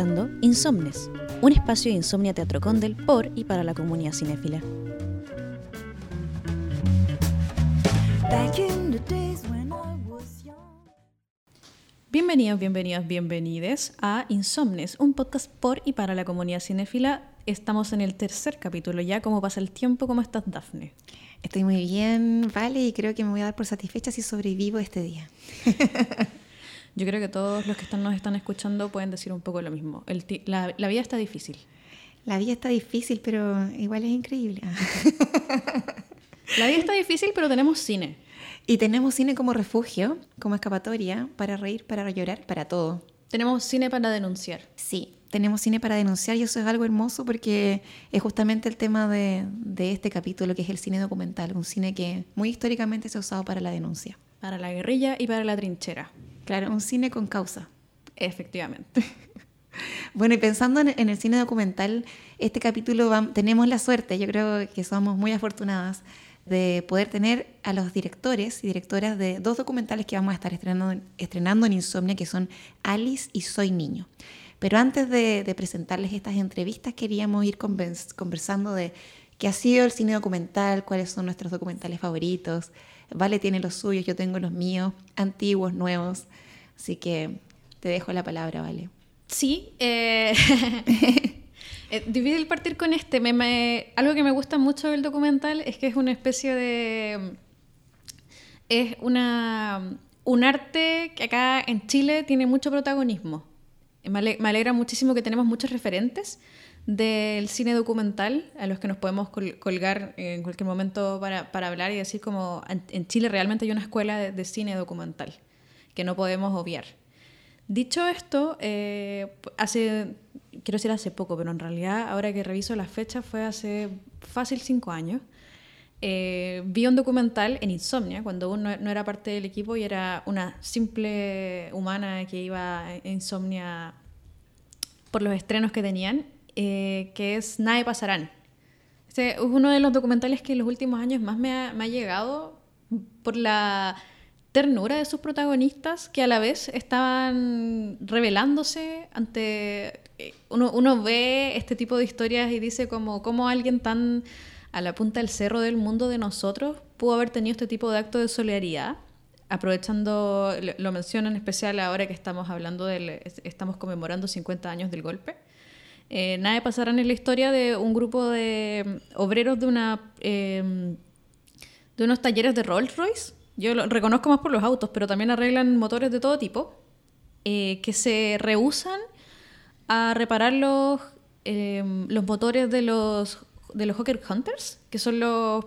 escuchando Insomnes, un espacio de insomnia Teatro Condel por y para la comunidad cinéfila. Bienvenidos, bienvenidas, bienvenides a Insomnes, un podcast por y para la comunidad cinéfila. Estamos en el tercer capítulo ya. ¿Cómo pasa el tiempo? ¿Cómo estás, Dafne? Estoy muy bien, vale, y creo que me voy a dar por satisfecha si sobrevivo este día. Yo creo que todos los que están, nos están escuchando pueden decir un poco lo mismo. la, la, vida está difícil. La vida está difícil, pero igual es increíble. la vida está difícil, pero tenemos cine. Y tenemos cine como refugio, como escapatoria, para reír, para llorar, para todo. Tenemos cine para denunciar. Sí, tenemos cine para denunciar y eso es algo hermoso porque es justamente el tema de, de, este capítulo, que es el cine documental, un cine que muy históricamente se ha usado para la denuncia. Para la guerrilla y para la trinchera. Claro, un cine con causa. Efectivamente. bueno, y pensando en, el cine documental, este capítulo tenemos la suerte, yo creo que somos muy afortunadas, de poder tener a los directores y directoras de dos documentales que vamos a estar estrenando, estrenando en Insomnia, que son Alice y Soy Niño. Pero antes de, presentarles estas entrevistas, queríamos ir conversando de qué ha sido el cine documental, cuáles son nuestros documentales favoritos. Vale tiene los suyos, yo tengo los míos, antiguos, nuevos. Así que te dejo la palabra, Vale. Sí, eh, eh difícil partir con este. algo que me gusta mucho del documental es que es una especie de... Es una, un arte que acá en Chile tiene mucho protagonismo. Me alegra muchísimo que tenemos muchos referentes del cine documental a los que nos podemos colgar en cualquier momento para, para hablar y decir como en Chile realmente hay una escuela de, cine documental que no podemos obviar. Dicho esto, eh, hace, quiero decir hace poco, pero en realidad ahora que reviso las fechas fue hace fácil cinco años, eh, vi un documental en Insomnia, cuando uno no era parte del equipo y era una simple humana que iba a Insomnia por los estrenos que tenían, eh, que es Nada Pasarán. Este es uno de los documentales que en los últimos años más me ha, llegado por la ternura de sus protagonistas que a la vez estaban revelándose ante... Eh, uno, uno ve este tipo de historias y dice como, como alguien tan a la punta del cerro del mundo de nosotros pudo haber tenido este tipo de acto de solidaridad, aprovechando, lo menciono en especial ahora que estamos hablando del, estamos conmemorando 50 años del golpe. Eh, nada pasará en la historia de un grupo de obreros de una em, de unos talleres de Rolls Royce. Yo lo reconozco más por los autos, pero también arreglan motores de todo tipo, eh, que se rehusan a reparar los, em, los motores de los de los Hawker Hunters, que son los,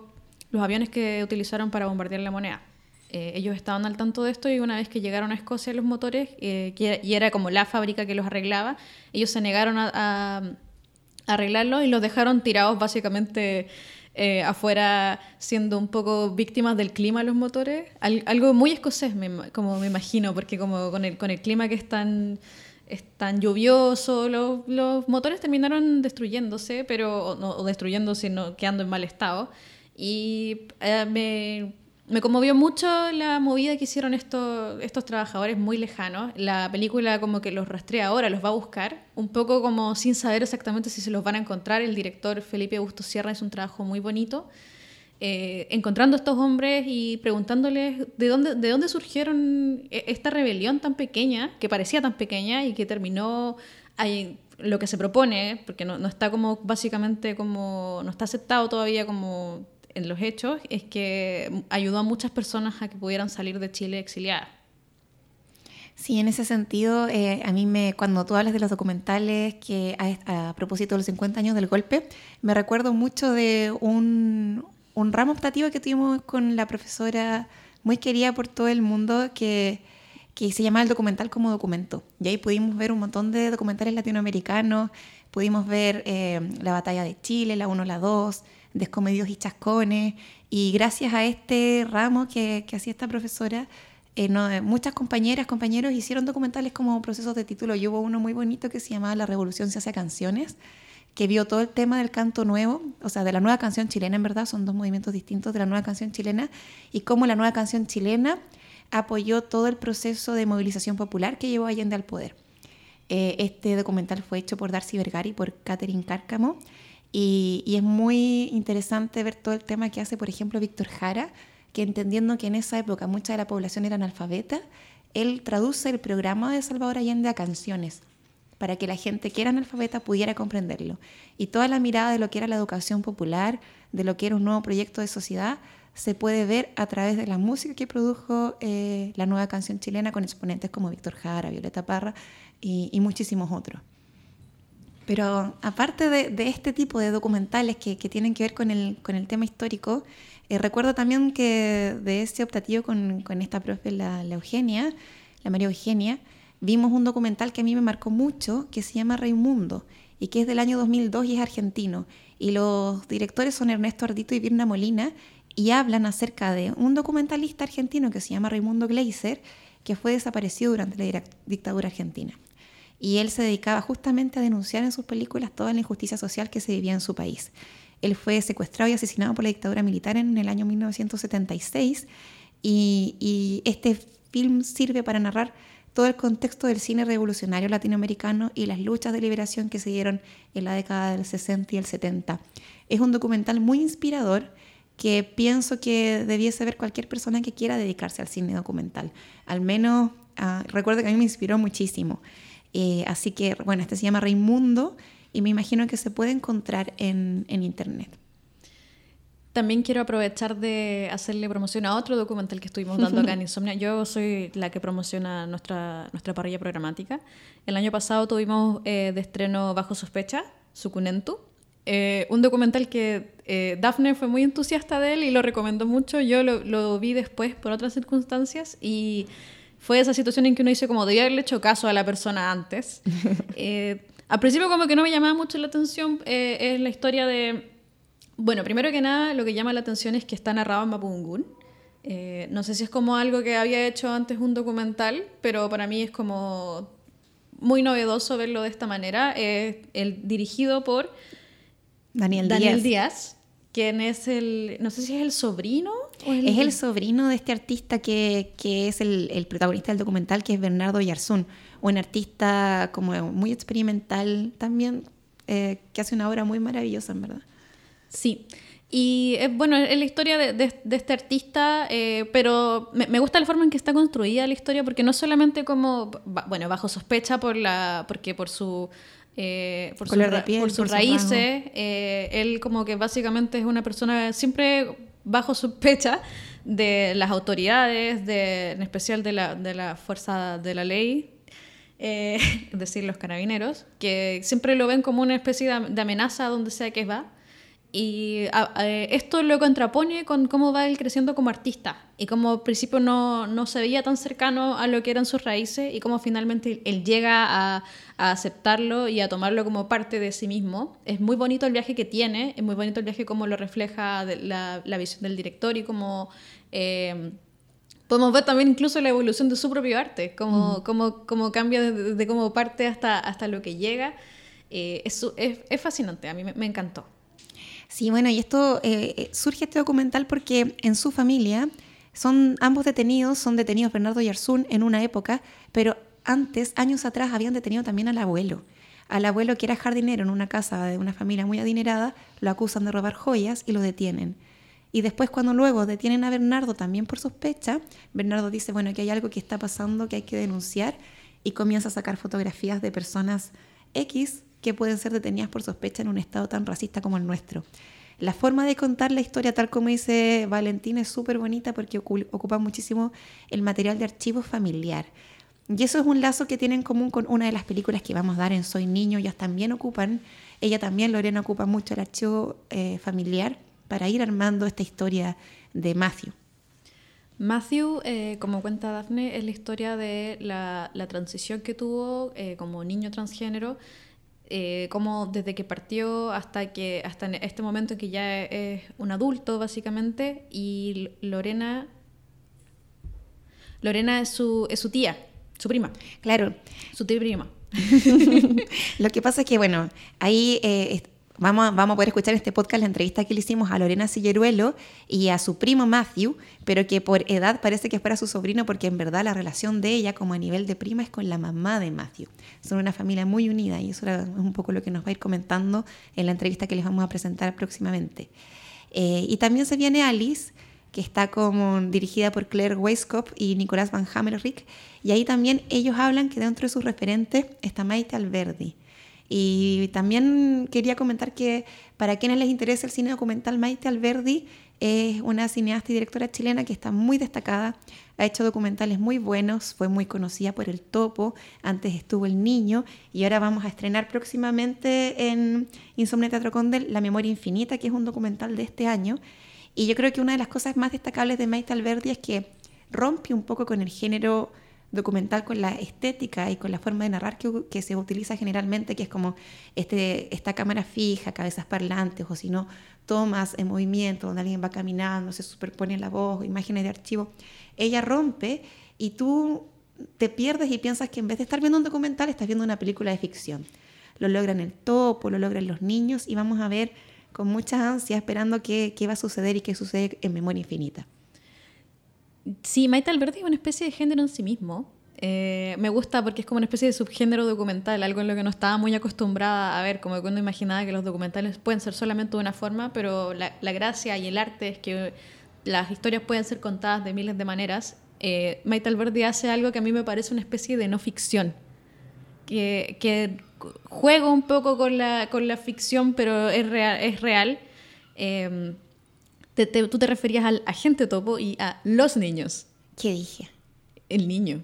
los aviones que utilizaron para bombardear la moneda. Eh, ellos estaban al tanto de esto y una vez que llegaron a Escocia los motores, eh, y era como la fábrica que los arreglaba, ellos se negaron a, a, arreglarlos y los dejaron tirados básicamente eh, afuera, siendo un poco víctimas del clima los motores. algo muy escocés, como me imagino, porque como con el, con el clima que es tan es tan lluvioso, los, motores terminaron destruyéndose, pero o, destruyéndose, no, quedando en mal estado. Y eh, me, me, conmovió mucho la movida que hicieron estos, estos trabajadores muy lejanos. La película como que los rastrea ahora, los va a buscar, un poco como sin saber exactamente si se los van a encontrar. El director Felipe Augusto Sierra es un trabajo muy bonito. Eh, encontrando a estos hombres y preguntándoles de dónde, de dónde surgieron e, esta rebelión tan pequeña, que parecía tan pequeña y que terminó ahí, lo que se propone, porque no, no, está como básicamente como, no está aceptado todavía como en los hechos, es que ayudó a muchas personas a que pudieran salir de Chile exiliadas. Sí, en ese sentido, eh, a mí me, cuando tú hablas de los documentales que a, a, propósito de los 50 años del golpe, me recuerdo mucho de un, un ramo optativo que tuvimos con la profesora muy querida por todo el mundo que, que se llama el documental como documento. Y ahí pudimos ver un montón de documentales latinoamericanos, pudimos ver eh, la batalla de Chile, la 1, la 2, Descomedios y Chascones, y gracias a este ramo que, que hacía esta profesora, eh, muchas compañeras, compañeros hicieron documentales como procesos de título. Y hubo uno muy bonito que se llamaba La Revolución se hace canciones, que vio todo el tema del canto nuevo, o sea, de la nueva canción chilena, en verdad, son dos movimientos distintos de la nueva canción chilena, y cómo la nueva canción chilena apoyó todo el proceso de movilización popular que llevó Allende al poder. Eh, este documental fue hecho por Darcy Vergari y por Catherine Cárcamo. Y, es muy interesante ver todo el tema que hace, por ejemplo, Víctor Jara, que entendiendo que en esa época mucha de la población era analfabeta, él traduce el programa de Salvador Allende a canciones para que la gente que era analfabeta pudiera comprenderlo. Y toda la mirada de lo que era la educación popular, de lo que era un nuevo proyecto de sociedad, se puede ver a través de la música que produjo eh, la nueva canción chilena con exponentes como Víctor Jara, Violeta Parra y, muchísimos otros. Pero aparte de, este tipo de documentales que, tienen que ver con el, con el tema histórico, eh, recuerdo también que de ese optativo con, esta profe, la, la, Eugenia, la María Eugenia, vimos un documental que a mí me marcó mucho, que se llama Raimundo, y que es del año 2002 y es argentino. Y los directores son Ernesto Ardito y Virna Molina, y hablan acerca de un documentalista argentino que se llama Raimundo Gleiser, que fue desaparecido durante la dictadura argentina. Y él se dedicaba justamente a denunciar en sus películas toda la injusticia social que se vivía en su país. Él fue secuestrado y asesinado por la dictadura militar en el año 1976 y, este film sirve para narrar todo el contexto del cine revolucionario latinoamericano y las luchas de liberación que se dieron en la década del 60 y el 70. Es un documental muy inspirador que pienso que debiese ver cualquier persona que quiera dedicarse al cine documental. Al menos, uh, recuerdo que a mí me inspiró muchísimo. Eh, así que, bueno, este se llama Raimundo y me imagino que se puede encontrar en, en internet. También quiero aprovechar de hacerle promoción a otro documental que estuvimos dando acá en Insomnia. Yo soy la que promociona nuestra, nuestra parrilla programática. El año pasado tuvimos eh, de estreno Bajo Sospecha, Sucunentu, eh, un documental que eh, Daphne fue muy entusiasta de él y lo recomendó mucho. Yo lo, lo, vi después por otras circunstancias y fue esa situación en que uno dice como debía haberle hecho caso a la persona antes. al principio como que no me llamaba mucho la atención es la historia de bueno, primero que nada, lo que llama la atención es que está narrado en Mapudungun. Eh, no sé si es como algo que había hecho antes un documental, pero para mí es como muy novedoso verlo de esta manera. Es el, dirigido por Daniel, Daniel Díaz. quien es el, no sé si es el sobrino. Es el sobrino de este artista que, que es el, el, protagonista del documental, que es Bernardo Yarzún, un artista como muy experimental también, eh, que hace una obra muy maravillosa, en verdad. Sí. Y eh, bueno, es la historia de, este artista, eh, pero me, gusta la forma en que está construida la historia, porque no solamente como, bueno, bajo sospecha por la, porque por su eh, por, por, sus raíces. él como que básicamente es una persona siempre bajo sospecha de las autoridades, de, en especial de la, de la fuerza de la ley, es decir, los carabineros, que siempre lo ven como una especie de amenaza donde sea que va. Y esto lo contrapone con cómo va él creciendo como artista y cómo al principio no, no, se veía tan cercano a lo que eran sus raíces y cómo finalmente él llega a, a, aceptarlo y a tomarlo como parte de sí mismo. Es muy bonito el viaje que tiene, es muy bonito el viaje como lo refleja la, la, visión del director y cómo... Eh, podemos ver también incluso la evolución de su propio arte, cómo, cómo, cómo cambia de, cómo parte hasta, hasta lo que llega. Eh, es, es, es, fascinante, a mí me, me encantó. Sí, bueno, y esto eh, eh, surge este documental porque en su familia son ambos detenidos, son detenidos Bernardo y Arzún en una época, pero antes, años atrás, habían detenido también al abuelo. Al abuelo que era jardinero en una casa de una familia muy adinerada, lo acusan de robar joyas y lo detienen. Y después cuando luego detienen a Bernardo también por sospecha, Bernardo dice, bueno, que hay algo que está pasando que hay que denunciar y comienza a sacar fotografías de personas X que pueden ser detenidas por sospecha en un estado tan racista como el nuestro. La forma de contar la historia, tal como dice Valentina, es súper bonita porque ocupa muchísimo el material de archivo familiar. Y eso es un lazo que tiene en común con una de las películas que vamos a dar en Soy Niño. Ellas también ocupan, ella también, Lorena, ocupa mucho el archivo eh, familiar para ir armando esta historia de Matthew. Matthew, eh, como cuenta Daphne, es la historia de la, transición que tuvo eh, como niño transgénero eh, como desde que partió hasta que hasta este momento en que ya es un adulto básicamente y Lorena Lorena es su, es su tía, su prima. Claro. Su tía prima. Lo que pasa es que, bueno, ahí eh, Vamos a, vamos a poder escuchar este podcast, la entrevista que le hicimos a Lorena Silleruelo y a su primo Matthew, pero que por edad parece que fuera su sobrino porque en verdad la relación de ella como a nivel de prima es con la mamá de Matthew. Son una familia muy unida y eso es un poco lo que nos va a ir comentando en la entrevista que les vamos a presentar próximamente. Eh, y también se viene Alice, que está como dirigida por Claire Weiskopf y Nicolás Van Hammerich, y ahí también ellos hablan que dentro de sus referentes está Maite Alberdi. Y también quería comentar que para quienes les interesa el cine documental, Maite Alberdi es una cineasta y directora chilena que está muy destacada, ha hecho documentales muy buenos, fue muy conocida por El Topo, antes estuvo El Niño y ahora vamos a estrenar próximamente en Insomnia Teatro Condel La Memoria Infinita, que es un documental de este año. Y yo creo que una de las cosas más destacables de Maite Alberdi es que rompe un poco con el género documental con la estética y con la forma de narrar que, se utiliza generalmente, que es como este, esta cámara fija, cabezas parlantes, o si no, tomas en movimiento, donde alguien va caminando, se superpone la voz, imágenes de archivo. Ella rompe y tú te pierdes y piensas que en vez de estar viendo un documental, estás viendo una película de ficción. Lo logran el topo, lo logran los niños y vamos a ver con mucha ansia esperando qué, qué va a suceder y qué sucede en Memoria Infinita. Sí, Maite Alberti es una especie de género en sí mismo. Eh, me gusta porque es como una especie de subgénero documental, algo en lo que no estaba muy acostumbrada a ver, como cuando imaginaba que los documentales pueden ser solamente de una forma, pero la, gracia y el arte es que las historias pueden ser contadas de miles de maneras. Eh, Maite Alberti hace algo que a mí me parece una especie de no ficción, que, que juega un poco con la, ficción, pero es real. Es real. Eh, tú te referías al agente topo y a los niños. ¿Qué dije? El niño.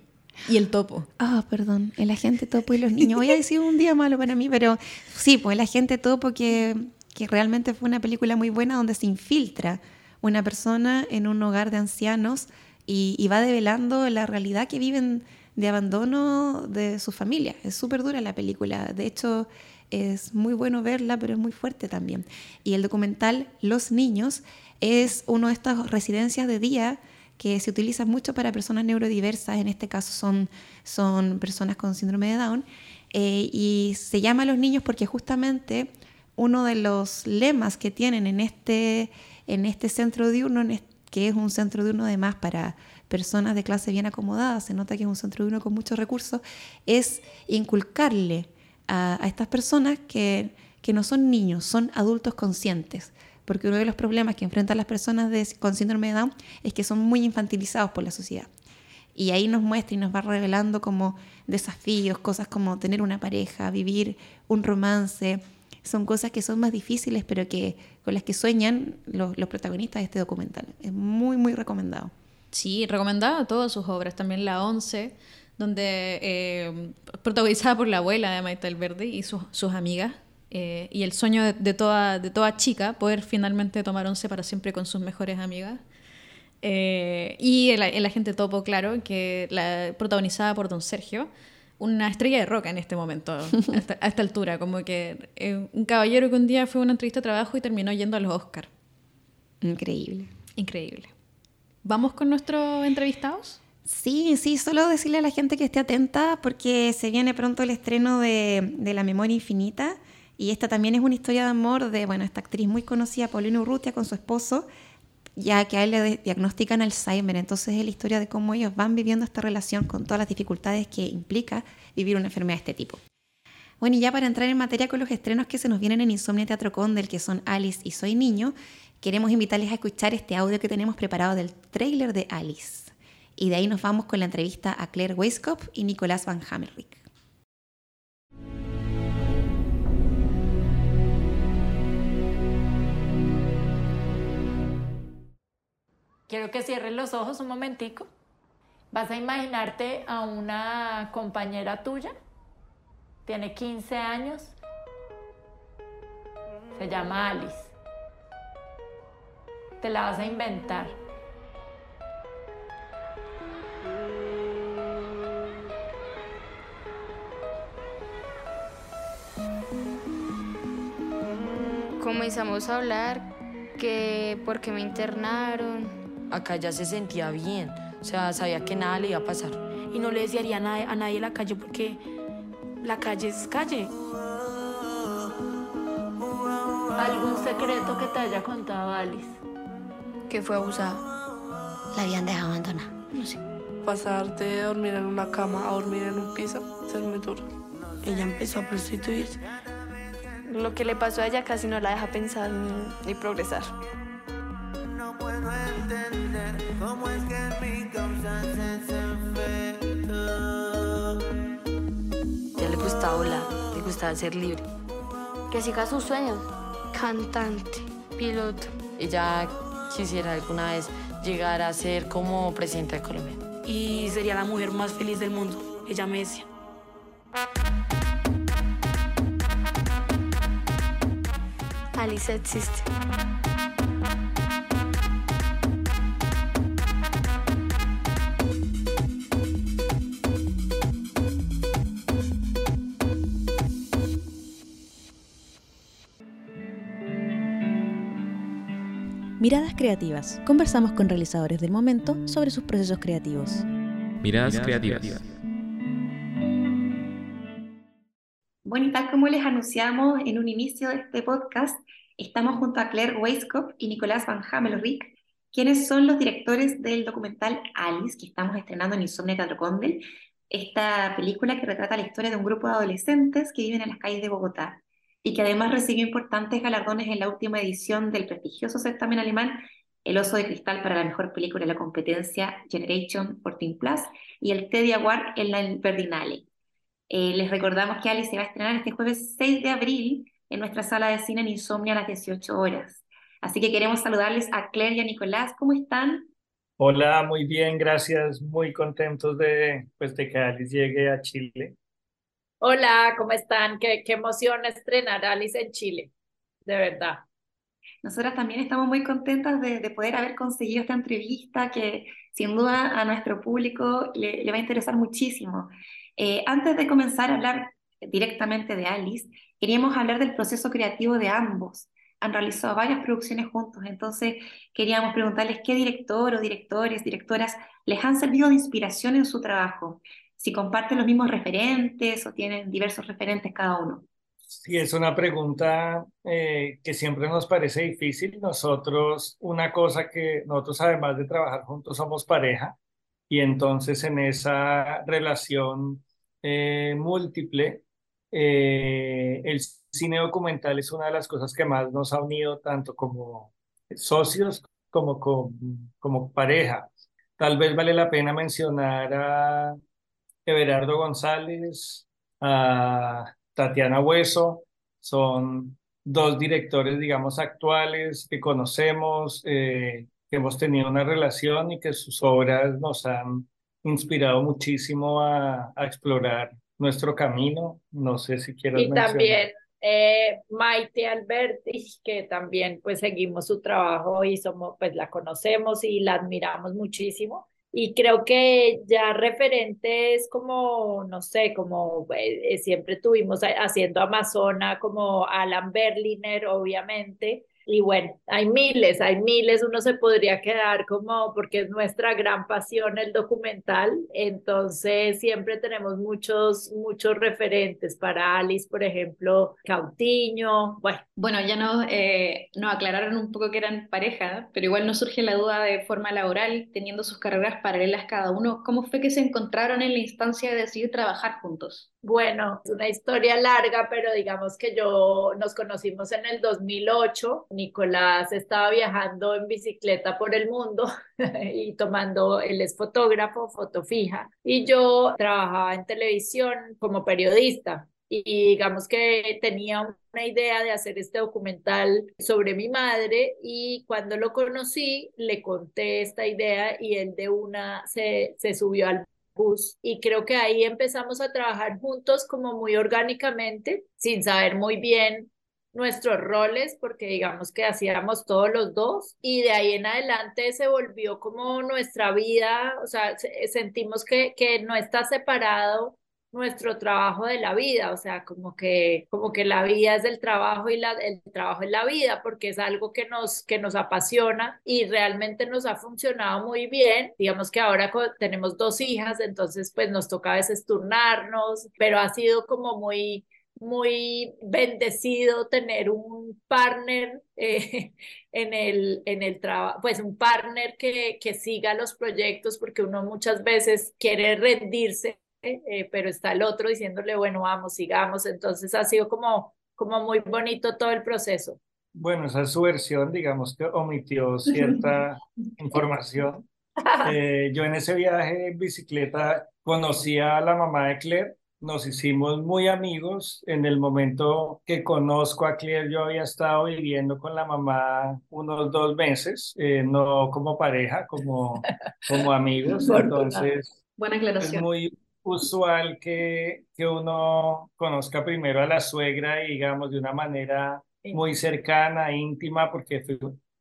Y el topo. Ah, perdón, el agente topo y los niños. Voy a decir un día malo para mí, pero sí, pues el agente topo que, que realmente fue una película muy buena donde se infiltra una persona en un hogar de ancianos y, y va develando la realidad que viven de abandono de su familia. Es súper dura la película. De hecho, es muy bueno verla, pero es muy fuerte también. Y el documental Los Niños es una de estas residencias de día que se utiliza mucho para personas neurodiversas, en este caso son, son personas con síndrome de Down, eh, y se llama a los niños porque justamente uno de los lemas que tienen en este, en este centro diurno, que es un centro diurno además para personas de clase bien acomodada, se nota que es un centro diurno con muchos recursos, es inculcarle a, estas personas que, que no son niños, son adultos conscientes porque uno de los problemas que enfrentan las personas con síndrome de Down es que son muy infantilizados por la sociedad. Y ahí nos muestra y nos va revelando como desafíos, cosas como tener una pareja, vivir un romance. Son cosas que son más difíciles, pero que con las que sueñan los, protagonistas de este documental. Es muy, muy recomendado. Sí, recomendado todas sus obras, también La Once, donde eh, protagonizada por la abuela de Maite Verde y sus amigas, eh, y el sueño de, toda, de toda chica, poder finalmente tomar once para siempre con sus mejores amigas. Eh, y el, agente topo, claro, que la protagonizada por Don Sergio, una estrella de roca en este momento, a esta, altura, como que eh, un caballero que un día fue a una entrevista de trabajo y terminó yendo a los Oscars. Increíble. Increíble. ¿Vamos con nuestros entrevistados? Sí, sí, solo decirle a la gente que esté atenta porque se viene pronto el estreno de, de La Memoria Infinita y esta también es una historia de amor de, bueno, esta actriz muy conocida, Paulina Urrutia, con su esposo, ya que a él le diagnostican Alzheimer. Entonces es la historia de cómo ellos van viviendo esta relación con todas las dificultades que implica vivir una enfermedad de este tipo. Bueno, y ya para entrar en materia con los estrenos que se nos vienen en Insomnia Teatro Condel, que son Alice y Soy Niño, queremos invitarles a escuchar este audio que tenemos preparado del tráiler de Alice. Y de ahí nos vamos con la entrevista a Claire Weiskopf y Nicolás Van Hammerich. Quiero que cierres los ojos un momentico. Vas a imaginarte a una compañera tuya. Tiene 15 años. Se llama Alice. Te la vas a inventar. Comenzamos a hablar que porque me internaron, acá ya se sentía bien, o sea, sabía que nada le iba a pasar. Y no le desearía a nadie, a nadie la calle porque la calle es calle. ¿Algún secreto que te haya contado Alice? Que fue abusada. La habían dejado abandonada. No sé. Pasar de dormir en una cama a dormir en un piso es muy duro. Ella empezó a prostituirse. Lo que le pasó a ella casi no la deja pensar ni, ni progresar. No puedo entender cómo es que en mi causa efecto. Ya le gustaba volar, le gustaba ser libre. Que siga sus sueños. Cantante, piloto. Ella quisiera alguna vez llegar a ser como presidenta de Colombia. Y sería la mujer más feliz del mundo. Ella me decía. Alice existe. Miradas Creativas. Conversamos con realizadores del momento sobre sus procesos creativos. Miradas creativas. Bueno, y tal como les anunciamos en un inicio de este podcast, estamos junto a Claire Weiskopf y Nicolás Van Hamelrick, quienes son los directores del documental Alice, que estamos estrenando en Insomnia Teatro Condel, esta película que retrata la historia de un grupo de adolescentes que viven en las calles de Bogotá y que además recibió importantes galardones en la última edición del prestigioso certamen alemán El Oso de Cristal para la mejor película de la competencia Generation 14 Plus y el Teddy Award en la Berlinale. Eh, les recordamos que Alice se va a estrenar este jueves 6 de abril en nuestra sala de cine en Insomnia a las 18 horas. Así que queremos saludarles a Claire y a Nicolás. ¿Cómo están? Hola, muy bien, gracias. Muy contentos de, pues, de que Alice llegue a Chile. Hola, ¿cómo están? Qué, qué emoción estrenar Alice en Chile, de verdad. Nosotras también estamos muy contentas de, de poder haber conseguido esta entrevista que sin duda a nuestro público le, le va a interesar muchísimo. Eh, antes de comenzar a hablar directamente de Alice, queríamos hablar del proceso creativo de ambos. Han realizado varias producciones juntos, entonces queríamos preguntarles qué director o directores, directoras les han servido de inspiración en su trabajo, si comparten los mismos referentes o tienen diversos referentes cada uno. Sí, es una pregunta eh, que siempre nos parece difícil. Nosotros, una cosa que nosotros además de trabajar juntos somos pareja y entonces en esa relación eh, múltiple, eh, el cine documental es una de las cosas que más nos ha unido tanto como socios como como, como pareja. Tal vez vale la pena mencionar a Everardo González, a Tatiana Hueso, son dos directores, digamos, actuales que conocemos, eh, que hemos tenido una relación y que sus obras nos han inspirado muchísimo a, a explorar nuestro camino. No sé si quieres Y también eh, Maite Alberti, que también pues seguimos su trabajo y somos, pues la conocemos y la admiramos muchísimo. Y creo que ya referentes como, no sé, como eh, siempre tuvimos haciendo Amazona, como Alan Berliner, obviamente, y bueno, hay miles, hay miles, uno se podría quedar como, porque es nuestra gran pasión el documental, entonces siempre tenemos muchos, muchos referentes para Alice, por ejemplo, Cautiño, bueno. Bueno, ya nos, eh, nos aclararon un poco que eran pareja, pero igual nos surge la duda de forma laboral, teniendo sus carreras paralelas cada uno, ¿cómo fue que se encontraron en la instancia de decidir trabajar juntos? Bueno, es una historia larga, pero digamos que yo nos conocimos en el 2008. Nicolás estaba viajando en bicicleta por el mundo y tomando, él es fotógrafo, foto fija, y yo trabajaba en televisión como periodista. Y digamos que tenía una idea de hacer este documental sobre mi madre y cuando lo conocí le conté esta idea y él de una se, se subió al y creo que ahí empezamos a trabajar juntos como muy orgánicamente, sin saber muy bien nuestros roles, porque digamos que hacíamos todos los dos y de ahí en adelante se volvió como nuestra vida, o sea, sentimos que, que no está separado nuestro trabajo de la vida, o sea, como que, como que la vida es el trabajo y la, el trabajo es la vida, porque es algo que nos, que nos apasiona y realmente nos ha funcionado muy bien. Digamos que ahora tenemos dos hijas, entonces pues nos toca a veces turnarnos, pero ha sido como muy muy bendecido tener un partner eh, en el, en el trabajo, pues un partner que, que siga los proyectos, porque uno muchas veces quiere rendirse, eh, pero está el otro diciéndole, bueno, vamos, sigamos. Entonces ha sido como, como muy bonito todo el proceso. Bueno, esa es su versión, digamos que omitió cierta información. Eh, yo en ese viaje en bicicleta conocí a la mamá de Claire, nos hicimos muy amigos. En el momento que conozco a Claire, yo había estado viviendo con la mamá unos dos meses, eh, no como pareja, como, como amigos. Entonces, Buena aclaración. es muy usual que, que uno conozca primero a la suegra y digamos de una manera muy cercana, íntima, porque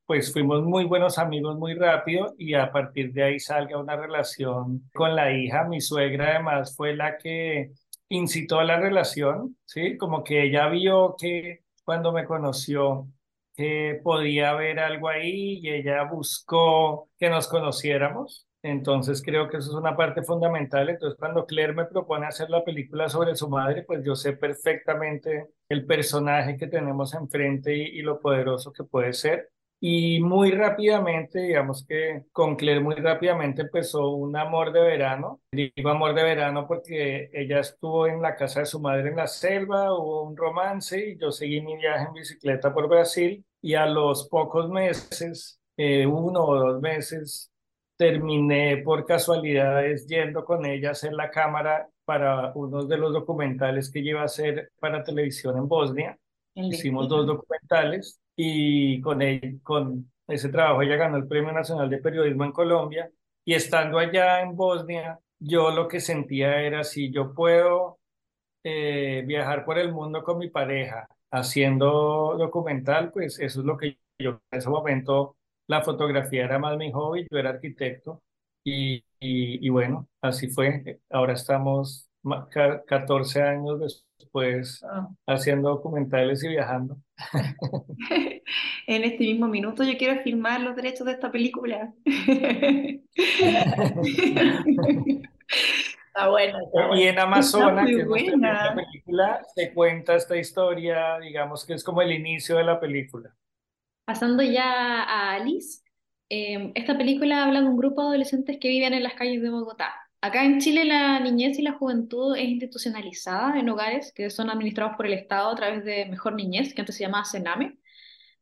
pues fuimos muy buenos amigos muy rápido y a partir de ahí salga una relación con la hija. Mi suegra además fue la que incitó a la relación, ¿sí? Como que ella vio que cuando me conoció que podía haber algo ahí y ella buscó que nos conociéramos. Entonces creo que eso es una parte fundamental. Entonces cuando Claire me propone hacer la película sobre su madre, pues yo sé perfectamente el personaje que tenemos enfrente y, y lo poderoso que puede ser. Y muy rápidamente, digamos que con Claire muy rápidamente empezó un amor de verano. Digo amor de verano porque ella estuvo en la casa de su madre en la selva, hubo un romance y yo seguí mi viaje en bicicleta por Brasil y a los pocos meses, eh, uno o dos meses, terminé por casualidades yendo con ella a hacer la cámara para uno de los documentales que iba a hacer para televisión en Bosnia. Hicimos dos documentales y con, él, con ese trabajo ella ganó el Premio Nacional de Periodismo en Colombia y estando allá en Bosnia, yo lo que sentía era si yo puedo eh, viajar por el mundo con mi pareja haciendo documental, pues eso es lo que yo en ese momento la fotografía era más mi hobby, yo era arquitecto y, y, y bueno, así fue. Ahora estamos 14 años después haciendo documentales y viajando. en este mismo minuto yo quiero filmar los derechos de esta película. Está bueno. Y en Amazonas, que es nuestra película, se cuenta esta historia, digamos que es como el inicio de la película. Pasando ya a Alice, eh, esta película habla de un grupo de adolescentes que viven en las calles de Bogotá. Acá en Chile la niñez y la juventud es institucionalizada en hogares que son administrados por el Estado a través de Mejor Niñez, que antes se llamaba Sename.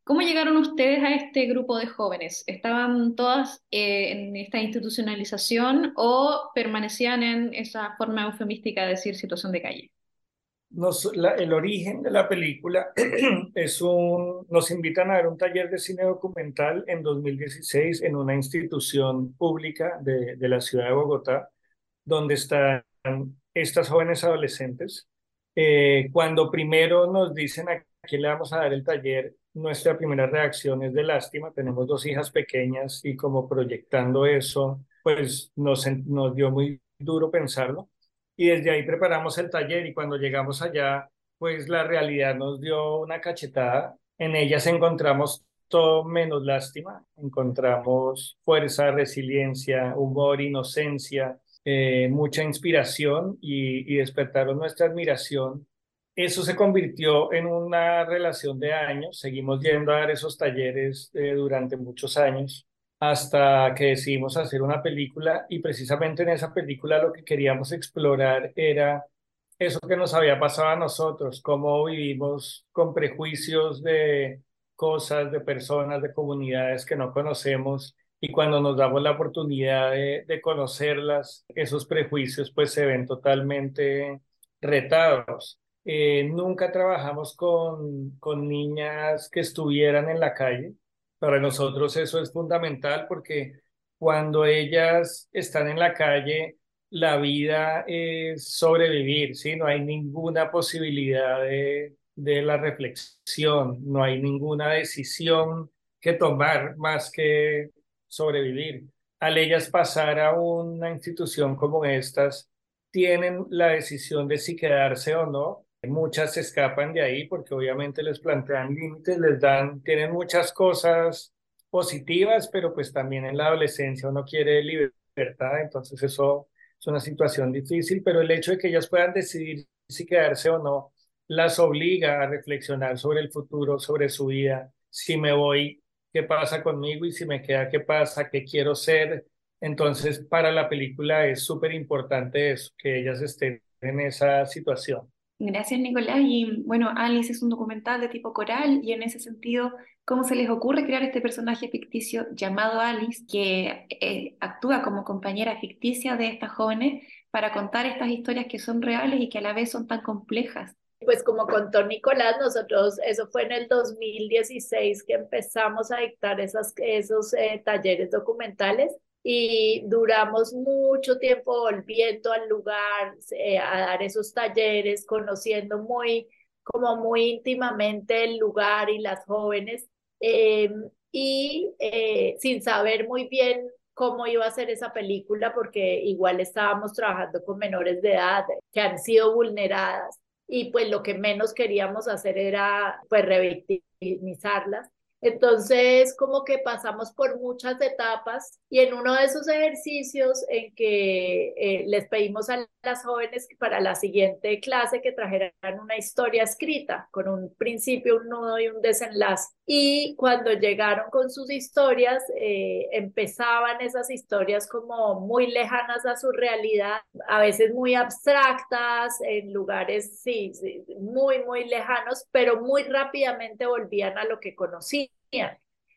¿Cómo llegaron ustedes a este grupo de jóvenes? ¿Estaban todas eh, en esta institucionalización o permanecían en esa forma eufemística de decir situación de calle? Nos, la, el origen de la película es un, nos invitan a ver un taller de cine documental en 2016 en una institución pública de, de la ciudad de Bogotá, donde están estas jóvenes adolescentes. Eh, cuando primero nos dicen a quién le vamos a dar el taller, nuestra primera reacción es de lástima. Tenemos dos hijas pequeñas y como proyectando eso, pues nos, nos dio muy duro pensarlo y desde ahí preparamos el taller y cuando llegamos allá, pues la realidad nos dio una cachetada. En ellas encontramos todo menos lástima, encontramos fuerza, resiliencia, humor, inocencia, eh, mucha inspiración y, y, despertaron nuestra admiración. Eso se convirtió en una relación de años, seguimos yendo a dar esos talleres eh, durante muchos años hasta que decidimos hacer una película y precisamente en esa película lo que queríamos explorar era eso que nos había pasado a nosotros, cómo vivimos con prejuicios de cosas, de personas, de comunidades que no conocemos y cuando nos damos la oportunidad de, conocerlas, esos prejuicios pues se ven totalmente retados. Eh, nunca trabajamos con niñas que estuvieran en la calle, para nosotros eso es fundamental porque cuando ellas están en la calle, la vida es sobrevivir, ¿sí? No hay ninguna posibilidad de, de la reflexión, no hay ninguna decisión que tomar más que sobrevivir. Al ellas pasar a una institución como estas, tienen la decisión de si quedarse o no, Muchas se escapan de ahí porque obviamente les plantean límites, les dan, tienen muchas cosas positivas, pero pues también en la adolescencia uno quiere libertad, entonces eso es una situación difícil, pero el hecho de que ellas puedan decidir si quedarse o no las obliga a reflexionar sobre el futuro, sobre su vida, si me voy, qué pasa conmigo y si me queda, qué pasa, qué quiero ser. Entonces, para la película es súper importante eso, que ellas estén en esa situación. Gracias, Nicolás. Y bueno, Alice es un documental de tipo coral y en ese sentido, ¿cómo se les ocurre crear este personaje ficticio llamado Alice que eh, actúa como compañera ficticia de estas jóvenes para contar estas historias que son reales y que a la vez son tan complejas? Pues como contó Nicolás, nosotros, eso fue en el 2016 que empezamos a dictar esas, esos eh, talleres documentales y duramos mucho tiempo volviendo al lugar eh, a dar esos talleres, conociendo muy, como muy íntimamente el lugar y las jóvenes em, y eh, sin saber muy bien cómo iba a ser esa película porque igual estábamos trabajando con menores de edad que han sido vulneradas y pues lo que menos queríamos hacer era pues revictimizarlas entonces, como que pasamos por muchas etapas y en uno de esos ejercicios en que eh, les pedimos a las jóvenes para la siguiente clase que trajeran una historia escrita con un principio, un nudo y un desenlace. Y cuando llegaron con sus historias, eh, empezaban esas historias como muy lejanas a su realidad, a veces muy abstractas, en lugares, sí, sí muy, muy lejanos, pero muy rápidamente volvían a lo que conocían.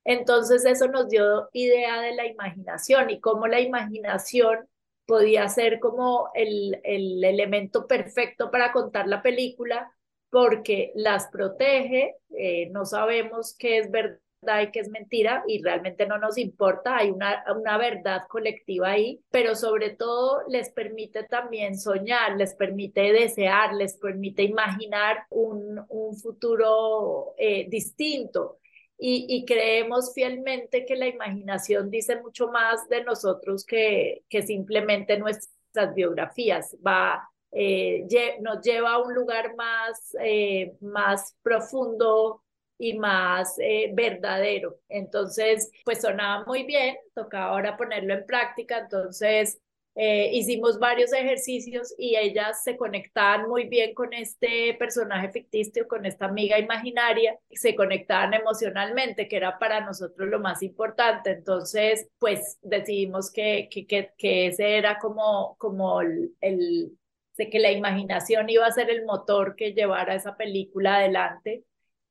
Entonces eso nos dio idea de la imaginación y cómo la imaginación podía ser como el, el elemento perfecto para contar la película porque las protege, eh, no sabemos qué es verdad y qué es mentira y realmente no nos importa, hay una, una verdad colectiva ahí, pero sobre todo les permite también soñar, les permite desear, les permite imaginar un, un futuro eh, distinto y, creemos fielmente que la imaginación dice mucho más de nosotros que, que simplemente nuestras biografías. Va, eh, nos lleva a un lugar más, eh, más profundo y más eh, verdadero. Entonces, pues sonaba muy bien, tocaba ahora ponerlo en práctica. Entonces, eh, hicimos varios ejercicios y ellas se conectaban muy bien con este personaje ficticio, con esta amiga imaginaria, se conectaban emocionalmente, que era para nosotros lo más importante. Entonces, pues decidimos que, que, que, ese era como, como el, el, de que la imaginación iba a ser el motor que llevara esa película adelante.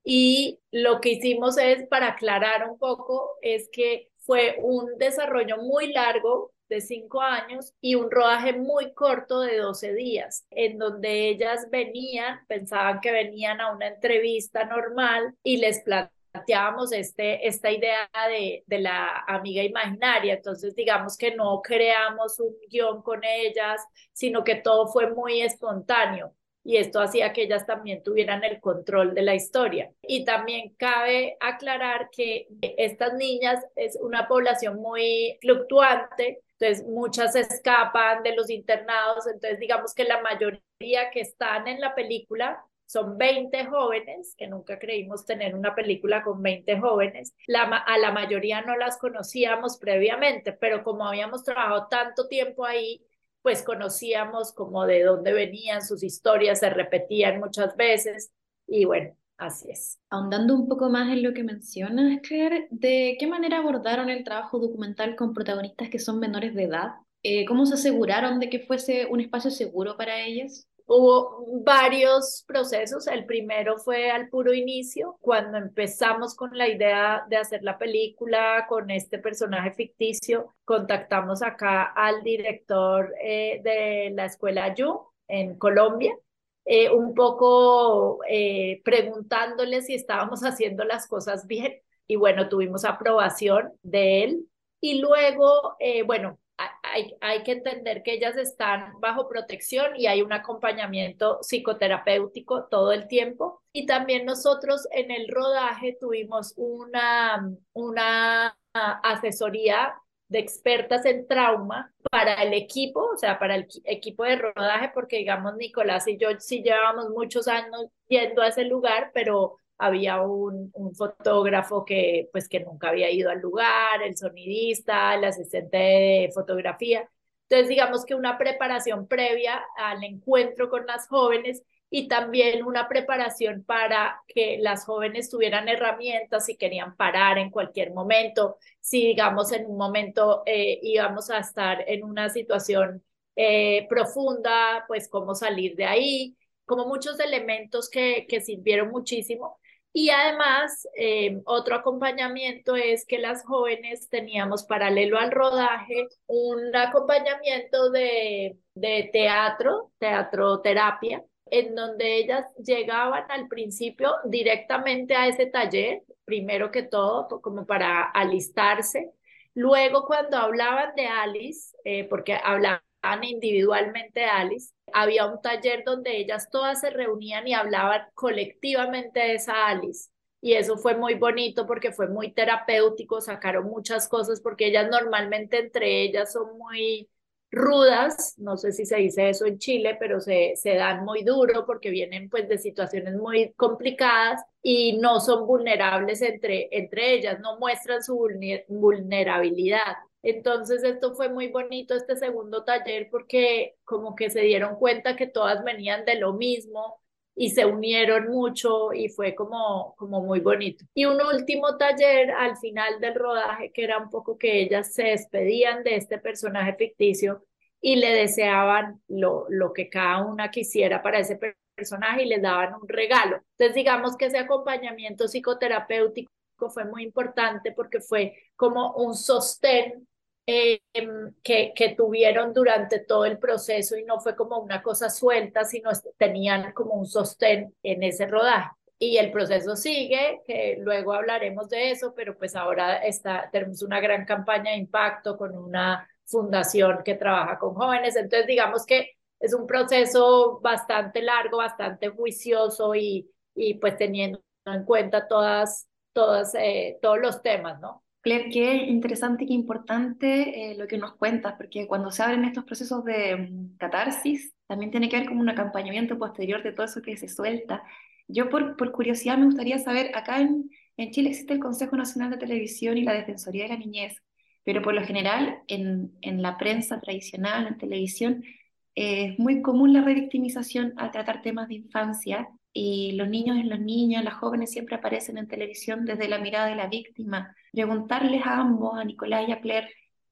Y lo que hicimos es, para aclarar un poco, es que fue un desarrollo muy largo de cinco años y un rodaje muy corto de 12 días, en donde ellas venían, pensaban que venían a una entrevista normal y les planteábamos este, esta idea de, de la amiga imaginaria. Entonces, digamos que no creamos un guion con ellas, sino que todo fue muy espontáneo y esto hacía que ellas también tuvieran el control de la historia. Y también cabe aclarar que estas niñas es una población muy fluctuante, entonces muchas escapan de los internados, entonces digamos que la mayoría que están en la película son 20 jóvenes, que nunca creímos tener una película con 20 jóvenes. La, a la mayoría no las conocíamos previamente, pero como habíamos trabajado tanto tiempo ahí, pues conocíamos como de dónde venían sus historias, se repetían muchas veces y bueno, así es. Ahondando un poco más en lo que mencionas, Claire, ¿de qué manera abordaron el trabajo documental con protagonistas que son menores de edad? Eh, ¿Cómo se aseguraron de que fuese un espacio seguro para ellas? Hubo varios procesos. El primero fue al puro inicio, cuando empezamos con la idea de hacer la película con este personaje ficticio. Contactamos acá al director eh, de la escuela Yu en Colombia, eh, un poco eh, preguntándole si estábamos haciendo las cosas bien. Y bueno, tuvimos aprobación de él. Y luego, bueno, hay, hay, que entender que ellas están bajo protección y hay un acompañamiento psicoterapéutico todo el tiempo. Y también nosotros en el rodaje tuvimos una, una asesoría de expertas en trauma para el equipo, o sea, para el equipo de rodaje, porque digamos, Nicolás y yo sí llevábamos muchos años yendo a ese lugar, pero había un, un, fotógrafo que pues que nunca había ido al lugar, el sonidista, el asistente de fotografía. Entonces, digamos que una preparación previa al encuentro con las jóvenes y también una preparación para que las jóvenes tuvieran herramientas si querían parar en cualquier momento, si digamos en un momento eh, íbamos a estar en una situación eh, profunda, pues cómo salir de ahí, como muchos elementos que, que sirvieron muchísimo. Y además, eh, otro acompañamiento es que las jóvenes teníamos paralelo al rodaje un acompañamiento de, de teatro, teatro terapia, en donde ellas llegaban al principio directamente a ese taller, primero que todo, como para alistarse. Luego, cuando hablaban de Alice, eh, porque hablaban individualmente Alice, había un taller donde ellas todas se reunían y hablaban colectivamente de esa Alice. Y eso fue muy bonito porque fue muy terapéutico, sacaron muchas cosas porque ellas normalmente entre ellas son muy rudas, no sé si se dice eso en Chile, pero se, se dan muy duro porque vienen pues de situaciones muy complicadas y no son vulnerables entre, entre ellas, no muestran su vulnerabilidad. Entonces esto fue muy bonito este segundo taller porque como que se dieron cuenta que todas venían de lo mismo y se unieron mucho y fue como, como muy bonito. Y un último taller al final del rodaje que era un poco que ellas se despedían de este personaje ficticio y le deseaban lo, lo que cada una quisiera para ese personaje y les daban un regalo. Entonces digamos que ese acompañamiento psicoterapéutico fue muy importante porque fue como un sostén eh, que, que, tuvieron durante todo el proceso y no fue como una cosa suelta, sino tenían como un sostén en ese rodaje. Y el proceso sigue, que luego hablaremos de eso, pero pues ahora está, tenemos una gran campaña de impacto con una fundación que trabaja con jóvenes. Entonces, digamos que es un proceso bastante largo, bastante juicioso y, y pues teniendo en cuenta todas, todas, eh, todos los temas, ¿no? Claire, qué interesante y qué importante eh, lo que nos cuentas, porque cuando se abren estos procesos de mm, catarsis, también tiene que ver como un acompañamiento posterior de todo eso que se suelta. Yo por, por curiosidad me gustaría saber, acá en, en Chile existe el Consejo Nacional de Televisión y la Defensoría de la Niñez, pero por lo general en, en la prensa tradicional, en televisión, es muy común la revictimización al tratar temas de infancia y los niños y las niñas, las jóvenes siempre aparecen en televisión desde la mirada de la víctima. Preguntarles a ambos, a Nicolás y a Claire,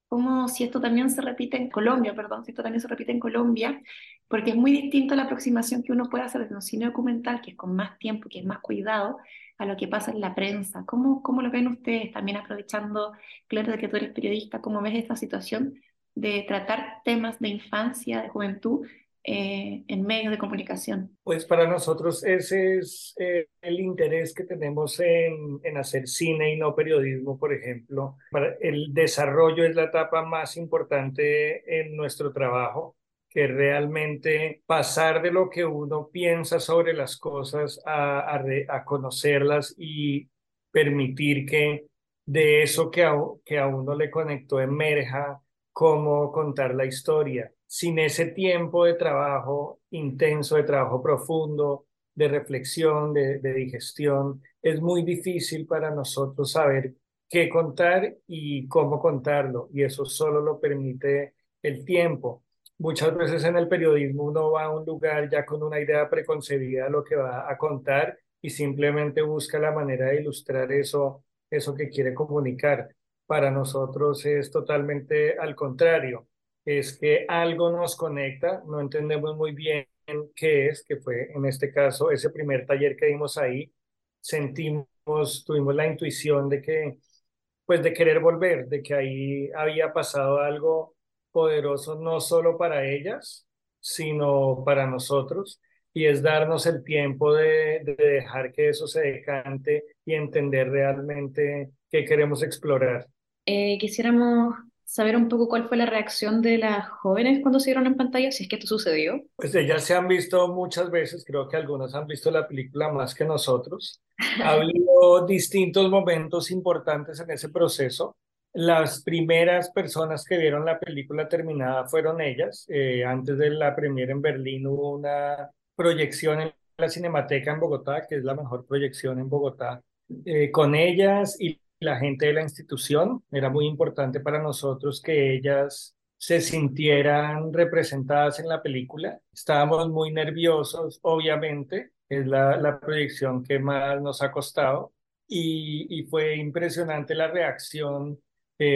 cómo si esto también se repite en Colombia, perdón, si esto también se repite en Colombia, porque es muy distinto la aproximación que uno puede hacer desde un cine documental, que es con más tiempo, que es más cuidado, a lo que pasa en la prensa. ¿Cómo, cómo lo ven ustedes? También aprovechando, Claire, de que tú eres periodista, ¿cómo ves esta situación de tratar temas de infancia, de juventud, eh, en medios de comunicación? Pues para nosotros ese es eh, el interés que tenemos en, en, hacer cine y no periodismo, por ejemplo. Para el desarrollo es la etapa más importante en nuestro trabajo que realmente pasar de lo que uno piensa sobre las cosas a, a, a conocerlas y permitir que de eso que a, que a uno le conectó emerja cómo contar la historia sin ese tiempo de trabajo intenso, de trabajo profundo, de reflexión, de, digestión, es muy difícil para nosotros saber qué contar y cómo contarlo, y eso solo lo permite el tiempo. Muchas veces en el periodismo uno va a un lugar ya con una idea preconcebida de lo que va a contar y simplemente busca la manera de ilustrar eso, eso que quiere comunicar. Para nosotros es totalmente al contrario es que algo nos conecta, no entendemos muy bien qué es, que fue en este caso ese primer taller que dimos ahí, sentimos, tuvimos la intuición de que, pues de querer volver, de que ahí había pasado algo poderoso no solo para ellas, sino para nosotros, y es darnos el tiempo de, de dejar que eso se decante y entender realmente qué queremos explorar. Eh, quisiéramos saber un poco cuál fue la reacción de las jóvenes cuando se vieron en pantalla, si es que esto sucedió. Pues ellas se han visto muchas veces, creo que algunas han visto la película más que nosotros. ha habido distintos momentos importantes en ese proceso. Las primeras personas que vieron la película terminada fueron ellas. Eh, antes de la premiere en Berlín hubo una proyección en la Cinemateca en Bogotá, que es la mejor proyección en Bogotá, eh, con ellas y la gente de la institución. Era muy importante para nosotros que ellas se sintieran representadas en la película. Estábamos muy nerviosos, obviamente, es la, la proyección que más nos ha costado y, y fue impresionante la reacción.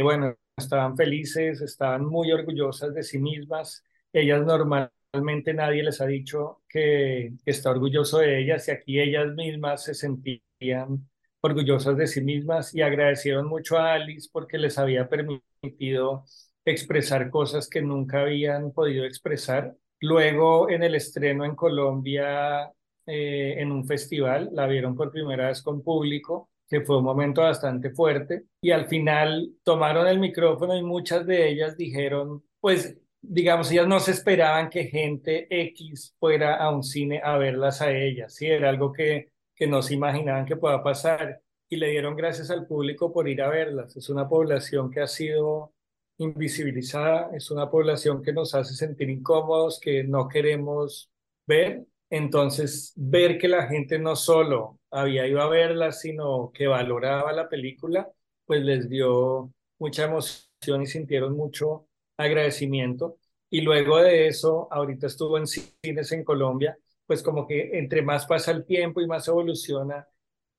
Bueno, estaban felices, estaban muy orgullosas de sí mismas. Ellas normalmente nadie les ha dicho que, que está orgulloso de ellas y aquí ellas mismas se sentían orgullosas de sí mismas y agradecieron mucho a Alice porque les había permitido expresar cosas que nunca habían podido expresar. Luego, en el estreno en Colombia, eh, en un festival, la vieron por primera vez con público, que fue un momento bastante fuerte, y al final tomaron el micrófono y muchas de ellas dijeron, pues, digamos, ellas no se esperaban que gente X fuera a un cine a verlas a ellas, sí, era algo que, que no se imaginaban que pueda pasar, y le dieron gracias al público por ir a verlas. Es una población que ha sido invisibilizada, es una población que nos hace sentir incómodos, que no queremos ver. Entonces, ver que la gente no solo había ido a verla, sino que valoraba la película, pues les dio mucha emoción y sintieron mucho agradecimiento. Y luego de eso, ahorita estuvo en cines en Colombia, pues como que entre más pasa el tiempo y más evoluciona,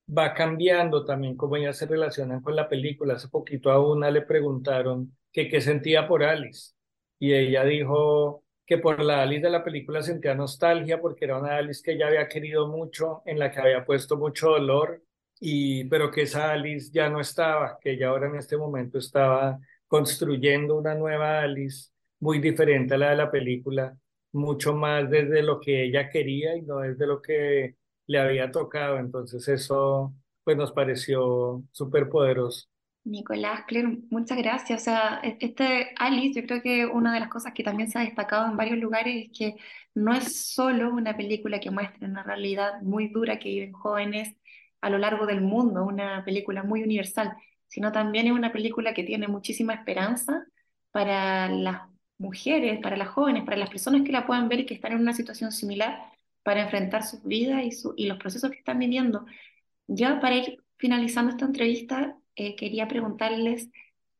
va cambiando también cómo ellas se relacionan con la película. Hace poquito a una le preguntaron que qué sentía por Alice. Y ella dijo que por la Alice de la película sentía nostalgia porque era una Alice que ella había querido mucho, en la que había puesto mucho dolor, y, pero que esa Alice ya no estaba, que ella ahora en este momento estaba construyendo una nueva Alice muy diferente a la de la película, mucho más desde lo que ella quería y no desde lo que le había tocado. Entonces eso pues nos pareció súper poderoso. Nicolás, Claire, muchas gracias. O sea, e-, este Alice, yo creo que una de las cosas que también se ha destacado en varios lugares es que no es solo una película que muestra una realidad muy dura que viven jóvenes a lo largo del mundo, una película muy universal, sino también es una película que tiene muchísima esperanza para las mujeres, para las jóvenes, para las personas que la puedan ver y que están en una situación similar para enfrentar sus vidas y, y los procesos que están viviendo. Ya para ir finalizando esta entrevista, eh, quería preguntarles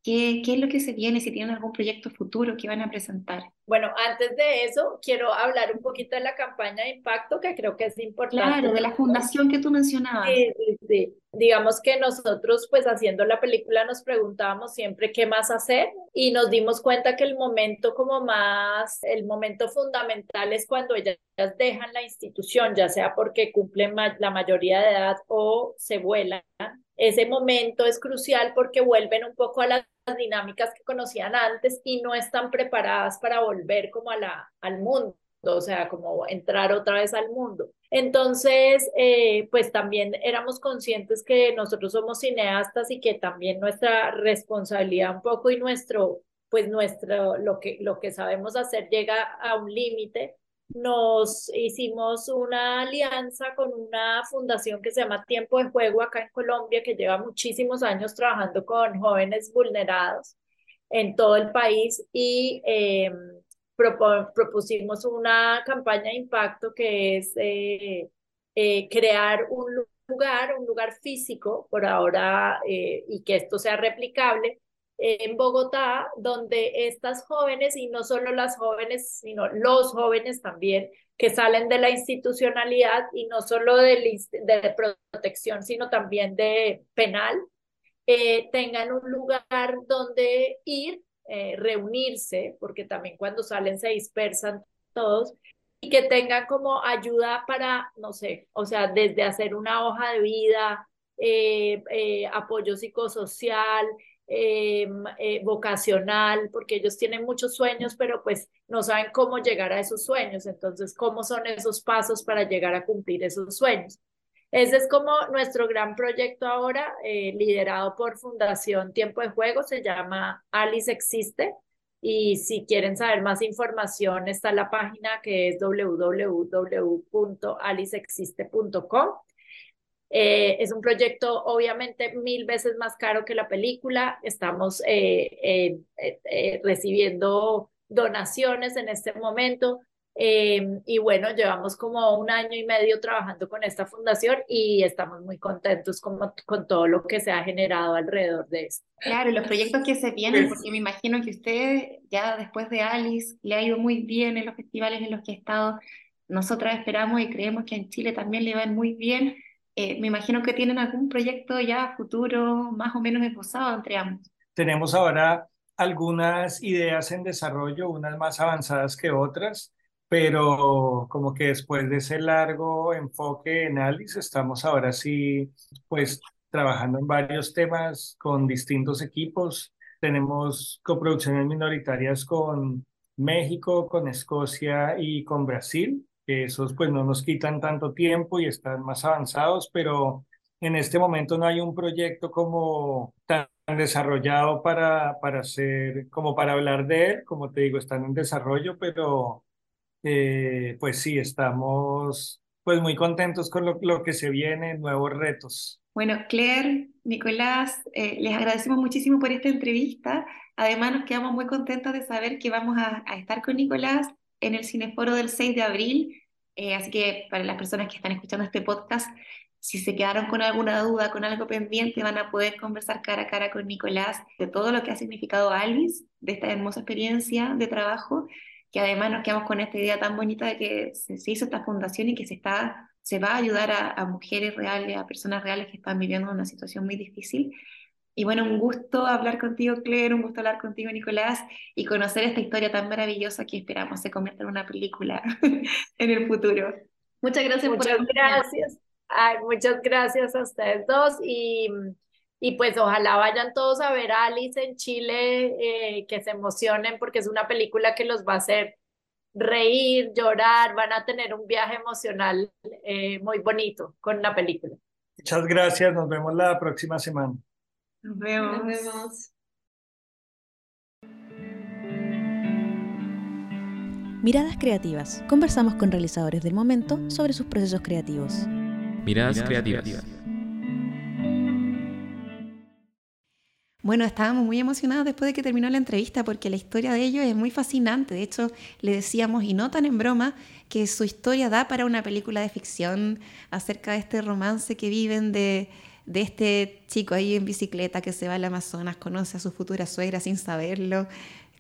qué, qué es lo que se viene, si tienen algún proyecto futuro que van a presentar. Bueno, antes de eso, quiero hablar un poquito de la campaña de impacto, que creo que es importante. Claro, de la fundación que tú mencionabas. Sí, sí, sí. Digamos que nosotros, pues haciendo la película, nos preguntábamos siempre qué más hacer y nos dimos cuenta que el momento como más, el momento fundamental es cuando ellas dejan la institución, ya sea porque cumplen la mayoría de edad o se vuelan ese momento es crucial porque vuelven un poco a las dinámicas que conocían antes y no están preparadas para volver como a la, al mundo, o sea, como entrar otra vez al mundo. Entonces, eh, pues también éramos conscientes que nosotros somos cineastas y que también nuestra responsabilidad un poco y nuestro, pues nuestro, lo que, lo que sabemos hacer llega a un límite nos hicimos una alianza con una fundación que se llama Tiempo de Juego acá en Colombia, que lleva muchísimos años trabajando con jóvenes vulnerados en todo el país y em, propusimos una campaña de impacto que es eh, eh, crear un lugar, un lugar físico por ahora eh, y que esto sea replicable en Bogotá, donde estas jóvenes, y no solo las jóvenes, sino los jóvenes también, que salen de la institucionalidad y no solo de, de protección, sino también de penal, eh, tengan un lugar donde ir, eh, reunirse, porque también cuando salen se dispersan todos, y que tengan como ayuda para, no sé, o sea, desde hacer una hoja de vida, eh, apoyo psicosocial, eh, eh, vocacional, porque ellos tienen muchos sueños, pero pues no saben cómo llegar a esos sueños. Entonces, ¿cómo son esos pasos para llegar a cumplir esos sueños? Ese es como nuestro gran proyecto ahora, eh, liderado por Fundación Tiempo de Juego, se llama Alice Existe. Y si quieren saber más información, está la página que es www.alicexiste.com. Eh, es un proyecto obviamente mil veces más caro que la película. Estamos eh, eh, recibiendo donaciones en este momento. Eh, y bueno, llevamos como un año y medio trabajando con esta fundación y estamos muy contentos con, con todo lo que se ha generado alrededor de esto. Claro, los proyectos que se vienen, porque me imagino que usted ya después de Alice le ha ido muy bien en los festivales en los que ha estado. Nosotras esperamos y creemos que en Chile también le va muy bien. Eh, me imagino que tienen algún proyecto ya futuro más o menos esbozado entre ambos. Tenemos ahora algunas ideas en desarrollo, unas más avanzadas que otras pero como que después de ese largo enfoque en Alice, estamos ahora sí, pues trabajando en varios temas con distintos equipos. Tenemos coproducciones minoritarias con México, con Escocia y con Brasil. Esos pues no nos quitan tanto tiempo y están más avanzados, pero en este momento no hay un proyecto como tan desarrollado para, para hacer, como para hablar de él. Como te digo, están en desarrollo, pero eh, pues sí, estamos pues muy contentos con lo, que se viene, nuevos retos. Bueno, Claire, Nicolás, eh, les agradecemos muchísimo por esta entrevista. Además, nos quedamos muy contentos de saber que vamos a, estar con Nicolás en el Cineforo del 6 de abril. Eh, así que para las personas que están escuchando este podcast, si se quedaron con alguna duda, con algo pendiente, van a poder conversar cara a cara con Nicolás de todo lo que ha significado Alice, de esta hermosa experiencia de trabajo que además nos quedamos con esta idea tan bonita de que se, hizo esta fundación y que se, está, se va a ayudar a, mujeres reales, a personas reales que están viviendo una situación muy difícil. Y bueno, un gusto hablar contigo, Claire, un gusto hablar contigo, Nicolás, y conocer esta historia tan maravillosa que esperamos se convierta en una película en el futuro. Muchas gracias muchas gracias. muchas gracias a ustedes dos y y pues ojalá vayan todos a ver a Alice en Chile, eh, que se emocionen porque es una película que los va a hacer reír, llorar, van a tener un viaje emocional eh, muy bonito con la película. Muchas gracias, nos vemos la próxima semana. Nos vemos. Nos vemos. Miradas Creativas. Conversamos con realizadores del momento sobre sus procesos creativos. Miradas Creativas. Bueno, estábamos muy emocionados después de que terminó la entrevista porque la historia de ellos es muy fascinante. De hecho, le decíamos, y no tan en broma, que su historia da para una película de ficción acerca de este romance que viven de, de este chico ahí en bicicleta que se va al Amazonas, conoce a su futura suegra sin saberlo.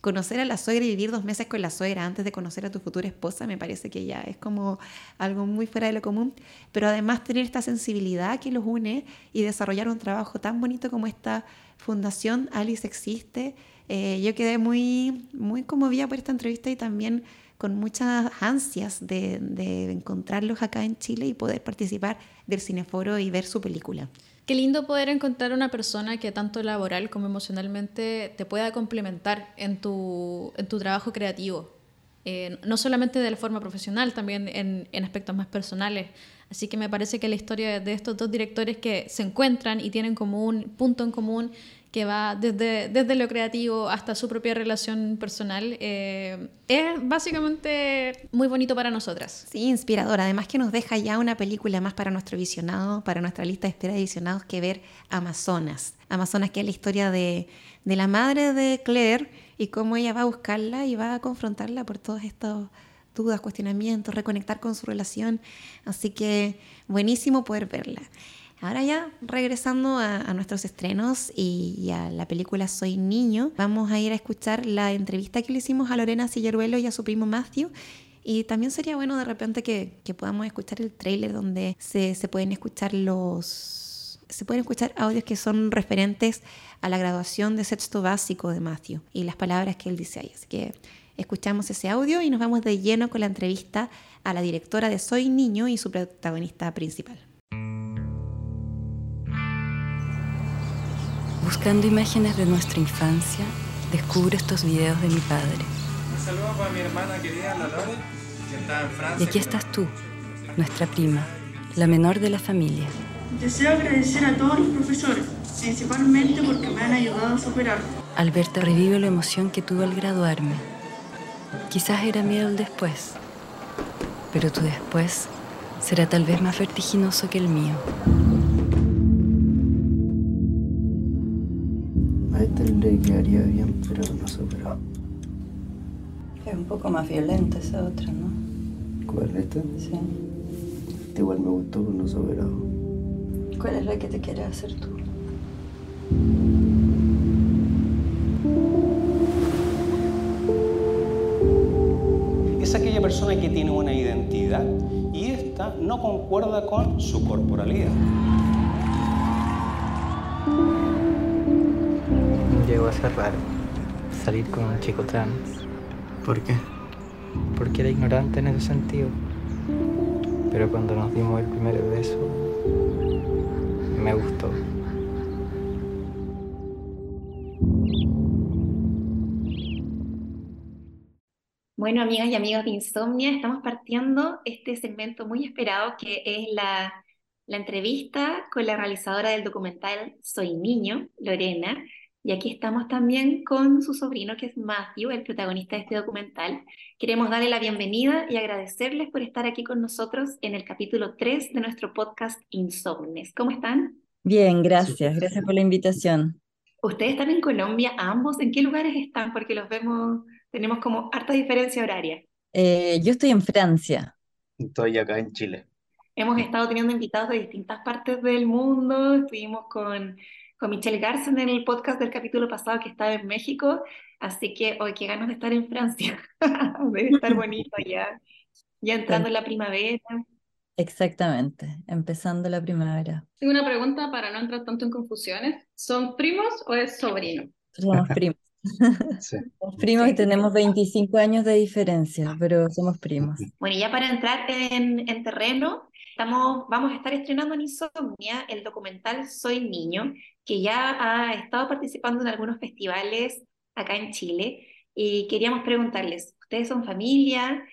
Conocer a la suegra y vivir dos meses con la suegra antes de conocer a tu futura esposa me parece que ya es como algo muy fuera de lo común. Pero además tener esta sensibilidad que los une y desarrollar un trabajo tan bonito como esta Fundación Alice existe. Eh, yo quedé muy, muy conmovida por esta entrevista y también con muchas ansias de, de, encontrarlos acá en Chile y poder participar del cineforo y ver su película. Qué lindo poder encontrar una persona que tanto laboral como emocionalmente te pueda complementar en tu, en tu trabajo creativo. Eh, no solamente de la forma profesional, también en, en aspectos más personales. Así que me parece que la historia de estos dos directores que se encuentran y tienen como un punto en común que va desde, desde lo creativo hasta su propia relación personal, eh, es básicamente muy bonito para nosotras. Sí, inspirador. Además que nos deja ya una película más para nuestro visionado, para nuestra lista de espera de visionados que ver Amazonas. Amazonas que es la historia de, de la madre de Claire y cómo ella va a buscarla y va a confrontarla por todos estos dudas, cuestionamientos, reconectar con su relación. Así que buenísimo poder verla. Ahora ya regresando a, nuestros estrenos y, a la película Soy Niño, vamos a ir a escuchar la entrevista que le hicimos a Lorena Silleruelo y a su primo Matthew. Y también sería bueno de repente que, podamos escuchar el tráiler donde se, se pueden escuchar los se pueden escuchar audios que son referentes a la graduación de sexto básico de Matthew y las palabras que él dice ahí. Así que Escuchamos ese audio y nos vamos de lleno con la entrevista a la directora de Soy Niño y su protagonista principal. Buscando imágenes de nuestra infancia, descubro estos videos de mi padre. Un saludo para mi hermana querida, la Lore, que está en Francia. Y aquí estás tú, nuestra prima, la menor de la familia. Deseo agradecer a todos los profesores, principalmente porque me han ayudado a superar. Al verte revive la emoción que tuve al graduarme Quizás era miedo el después, pero tu después será tal vez más vertiginoso que el mío. Le quedaría bien, pero no superó. Es un poco más violenta esa otra, ¿no? ¿Cuál esta? Sí. Esta igual me gustó con los overados. ¿Cuál es la que te quieres hacer tú? Es aquella persona que tiene una identidad y esta no concuerda con su corporalidad. Llegó a ser raro salir con un chico trans. ¿Por qué? Porque era ignorante en ese sentido. Pero cuando nos dimos el primer beso, me gustó. Bueno, amigas y amigos de Insomnia, estamos partiendo este segmento muy esperado que es la, la entrevista con la realizadora del documental Soy Niño, Lorena, y aquí estamos también con su sobrino, que es Matthew, el protagonista de este documental. Queremos darle la bienvenida y agradecerles por estar aquí con nosotros en el capítulo 3 de nuestro podcast Insomnes. ¿Cómo están? Bien, gracias. Gracias por la invitación. Ustedes están en Colombia, ambos. ¿En qué lugares están? Porque los vemos, tenemos como harta diferencia horaria. Eh, yo estoy en Francia. Estoy acá en Chile. Hemos estado teniendo invitados de distintas partes del mundo. Estuvimos con con Michelle Garza en el podcast del capítulo pasado que estaba en México, así que hoy qué ganas de estar en Francia, debe estar bonito ya, ya entrando en la primavera. Exactamente, empezando la primavera. Tengo una pregunta para no entrar tanto en confusiones. ¿Son primos o es sobrino? Somos primos. Sí. Somos primos y tenemos 25 años de diferencia, pero somos primos. Bueno, y ya para entrar en, en terreno, estamos, vamos a estar estrenando en Insomnia el documental Soy Niño, que ya ha estado participando en algunos festivales acá en Chile. Y queríamos preguntarles, ¿ustedes son familia?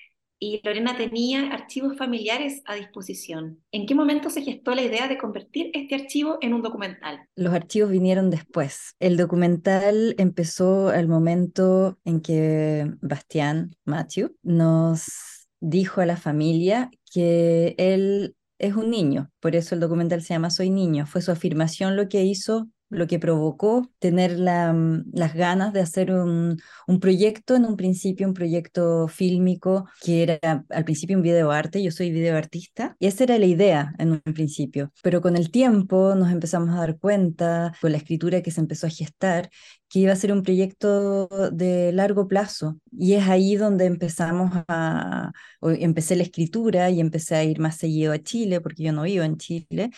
Y Lorena tenía archivos familiares a disposición. ¿En qué momento se gestó la idea de convertir este archivo en un documental? Los archivos vinieron después. El documental empezó al momento en que Bastián Matthew nos dijo a la familia que él es un niño, por eso el documental se llama Soy niño. Fue su afirmación lo que hizo, lo que provocó tener mm, las ganas de hacer un, un, proyecto, en un principio un proyecto fílmico, que era al principio un videoarte, yo soy videoartista, y esa era la idea en un principio. Pero con el tiempo nos empezamos a dar cuenta, con la escritura que se empezó a gestar, que iba a ser un proyecto de largo plazo. Y es ahí donde empezamos a, empecé la escritura y empecé a ir más seguido a Chile, porque yo no vivo en Chile.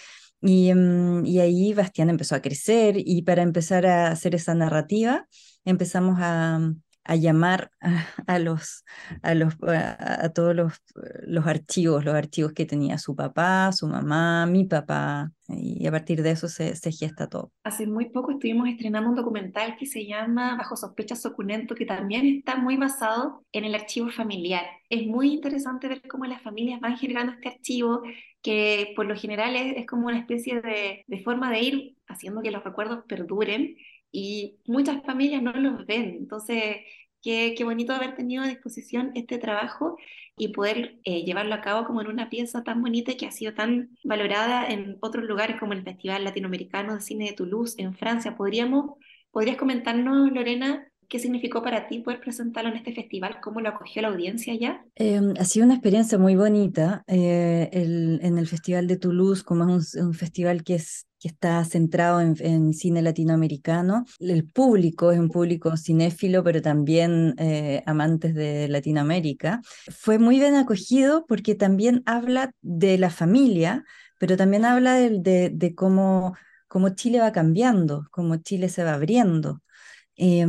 Y, mm, y ahí Bastián empezó a crecer y para empezar a hacer esa narrativa empezamos a, a llamar a, los, a, los, a, todos los, los, archivos, los archivos que tenía su papá, su mamá, mi papá, y a partir de eso se, se gesta todo. Hace muy poco estuvimos estrenando un documental que se llama Bajo sospecha suculento, que también está muy basado en el archivo familiar. Es muy interesante ver cómo las familias van generando este archivo, que por lo general es, es como una especie de, de forma de ir haciendo que los recuerdos perduren y muchas familias no los ven. Entonces, qué, qué bonito haber tenido a disposición este trabajo y poder eh, llevarlo a cabo como en una pieza tan bonita que ha sido tan valorada en otros lugares como el Festival Latinoamericano de Cine de Toulouse en Francia. ¿Podríamos, ¿Podrías comentarnos, Lorena, ¿Qué significó para ti poder presentarlo en este festival? ¿Cómo lo acogió la audiencia ya? Eh, ha sido una experiencia muy bonita. Eh, el, en el Festival de Toulouse, como es un, un festival que, es, que está centrado en, en, cine latinoamericano, el público es un público cinéfilo, pero también eh, amantes de Latinoamérica. Fue muy bien acogido porque también habla de la familia, pero también habla de, de, de cómo, cómo Chile va cambiando, cómo Chile se va abriendo. Eh,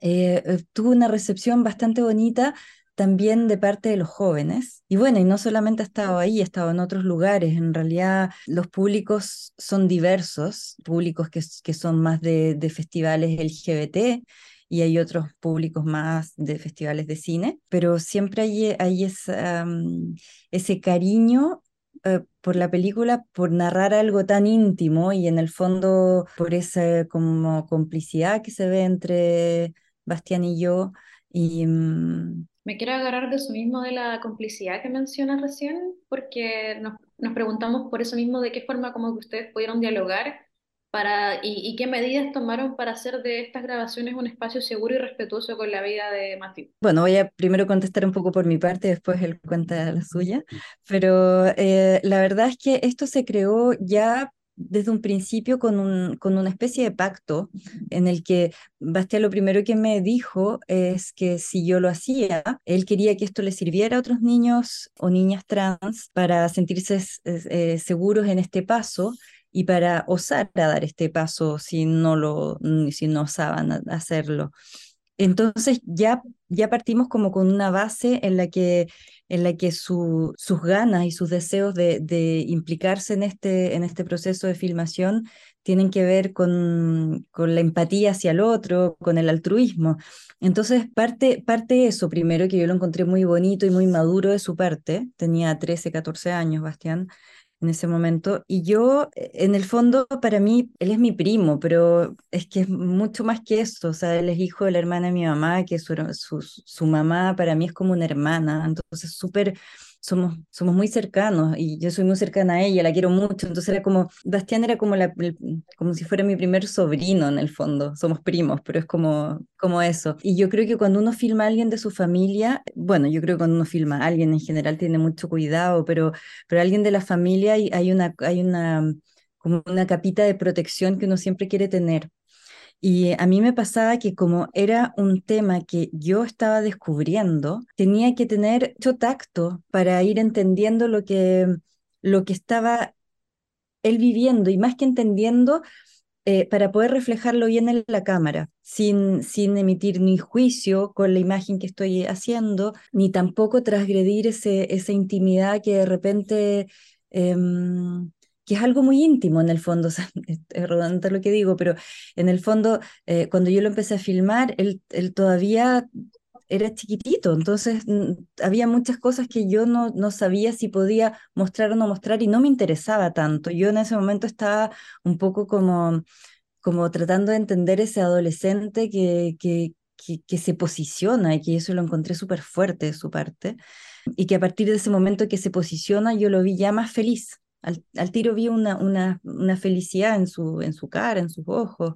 eh, tuvo una recepción bastante bonita también de parte de los jóvenes. Y bueno, y no solamente ha estado ahí, ha estado en otros lugares. En realidad los públicos son diversos, públicos que, que son más de, de festivales LGBT y hay otros públicos más de festivales de cine, pero siempre hay, hay esa, um, ese cariño eh, por la película, por narrar algo tan íntimo y en el fondo por esa como complicidad que se ve entre Bastián y yo. Y, um... Me quiero agarrar de eso mismo de la complicidad que mencionas recién, porque nos, nos, preguntamos por eso mismo de qué forma como que ustedes pudieron dialogar para, y, y qué medidas tomaron para hacer de estas grabaciones un espacio seguro y respetuoso con la vida de Matthew. Bueno, voy a primero contestar un poco por mi parte, después él cuenta la suya, pero eh, la verdad es que esto se creó ya desde un principio con, un, con una especie de pacto en el que Bastián lo primero que me dijo es que si yo lo hacía, él quería que esto le sirviera a otros niños o niñas trans para sentirse eh, seguros en este paso y para osar dar este paso si no lo si no osaban hacerlo. Entonces ya, ya partimos como con una base en la que, en la que su, sus ganas y sus deseos de, de, implicarse en este, en este proceso de filmación tienen que ver con, con la empatía hacia el otro, con el altruismo. Entonces parte, parte eso primero, que yo lo encontré muy bonito y muy maduro de su parte, tenía 13, 14 años, Bastián, en ese momento. Y yo, eh, en el fondo, para mí, él es mi primo, pero es que es mucho más que eso. O sea, él es hijo de la hermana de mi mamá, que su, su, su mamá para mí es como una hermana. Entonces, súper somos, somos muy cercanos y yo soy muy cercana a ella, la quiero mucho, entonces era como, Bastián era como, la, como si fuera mi primer sobrino en el fondo, somos primos, pero es como, como eso. Y yo creo que cuando uno filma a alguien de su familia, bueno, yo creo que cuando uno filma a alguien en general tiene mucho cuidado, pero, pero alguien de la familia hay, hay una... Hay una como una capita de protección que uno siempre quiere tener. Y a mí me pasaba que como era un tema que yo estaba descubriendo, tenía que tener mucho tacto para ir entendiendo lo que, lo que estaba él viviendo y más que entendiendo, eh, para poder reflejarlo bien en la cámara, sin, sin emitir ni juicio con la imagen que estoy haciendo, ni tampoco transgredir ese, esa intimidad que de repente... Em, que es algo muy íntimo en el fondo, es redundante lo que digo, pero en el fondo, eh, cuando yo lo empecé a filmar, él, él todavía era chiquitito, entonces mm, había muchas cosas que yo no, no sabía si podía mostrar o no mostrar y no me interesaba tanto. Yo en ese momento estaba un poco como, como tratando de entender ese adolescente que, que, que, que se posiciona y que eso lo encontré súper fuerte de su parte y que a partir de ese momento que se posiciona yo lo vi ya más feliz, al, tiro vi una, una, una, felicidad en su, en su cara, en sus ojos.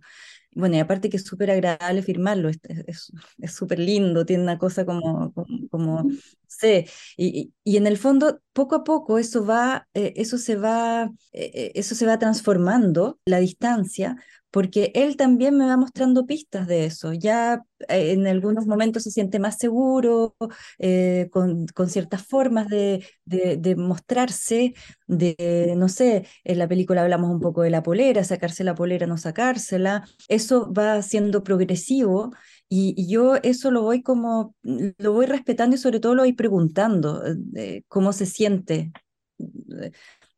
Bueno, y aparte que es súper agradable firmarlo, es súper lindo, tiene una cosa como, como, como sé, y, y, en el fondo, poco a poco, eso va, eh, eso se va, eh, eh, eso se va transformando, la distancia, porque él también me va mostrando pistas de eso. Ya eh, en algunos momentos se siente más seguro, eh, con, con, ciertas formas de, de, mostrarse, de, no sé, en la película hablamos un poco de la polera, sacarse la polera, no sacársela. Eso va siendo progresivo. Y, yo eso lo voy como, lo voy respetando y sobre todo lo voy preguntando, eh, cómo se siente.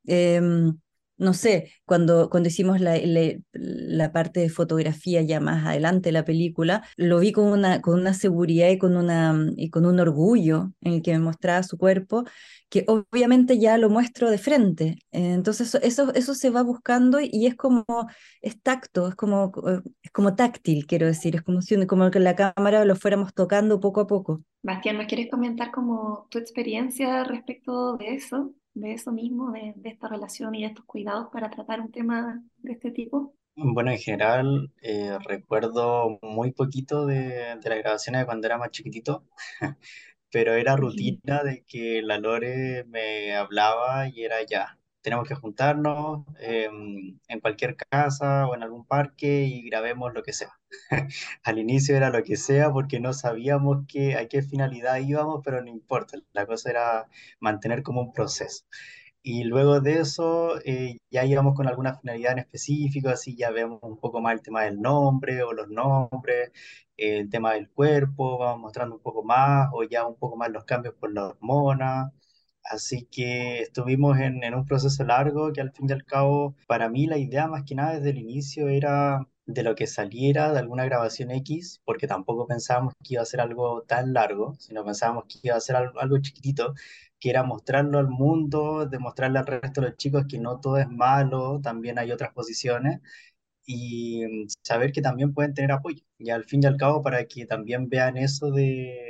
Eh, no sé, cuando, cuando hicimos la, la, parte de fotografía ya más adelante de la película, lo vi con una, con una seguridad y con, una, y con un orgullo en el que me mostraba su cuerpo, que obviamente ya lo muestro de frente. Entonces eso, eso se va buscando y es como, es tacto, es como, es como táctil, quiero decir, es como si como que la cámara lo fuéramos tocando poco a poco. Bastián, ¿nos quieres comentar como tu experiencia respecto de eso? De eso mismo, de, de, esta relación y de estos cuidados para tratar un tema de este tipo? Bueno, en general eh, recuerdo muy poquito de, de las grabaciones de cuando era más chiquitito, pero era rutina de que la Lore me hablaba y era ya, tenemos que juntarnos em, en cualquier casa o en algún parque y grabemos lo que sea. Al inicio era lo que sea porque no sabíamos que, a qué finalidad íbamos, pero no importa, la cosa era mantener como un proceso. Y luego de eso eh, ya íbamos con alguna finalidad en específico, así ya vemos un poco más el tema del nombre o los nombres, el tema del cuerpo, vamos mostrando un poco más o ya un poco más los cambios por la hormona. Así que estuvimos en, en, un proceso largo que al fin y al cabo, para mí la idea más que nada desde el inicio era de lo que saliera de alguna grabación X, porque tampoco pensábamos que iba a ser algo tan largo, sino pensábamos que iba a ser algo, algo chiquitito, que era mostrarlo al mundo, demostrarle al resto de los chicos que no todo es malo, también hay otras posiciones, y mm, saber que también pueden tener apoyo. Y al fin y al cabo, para que también vean eso de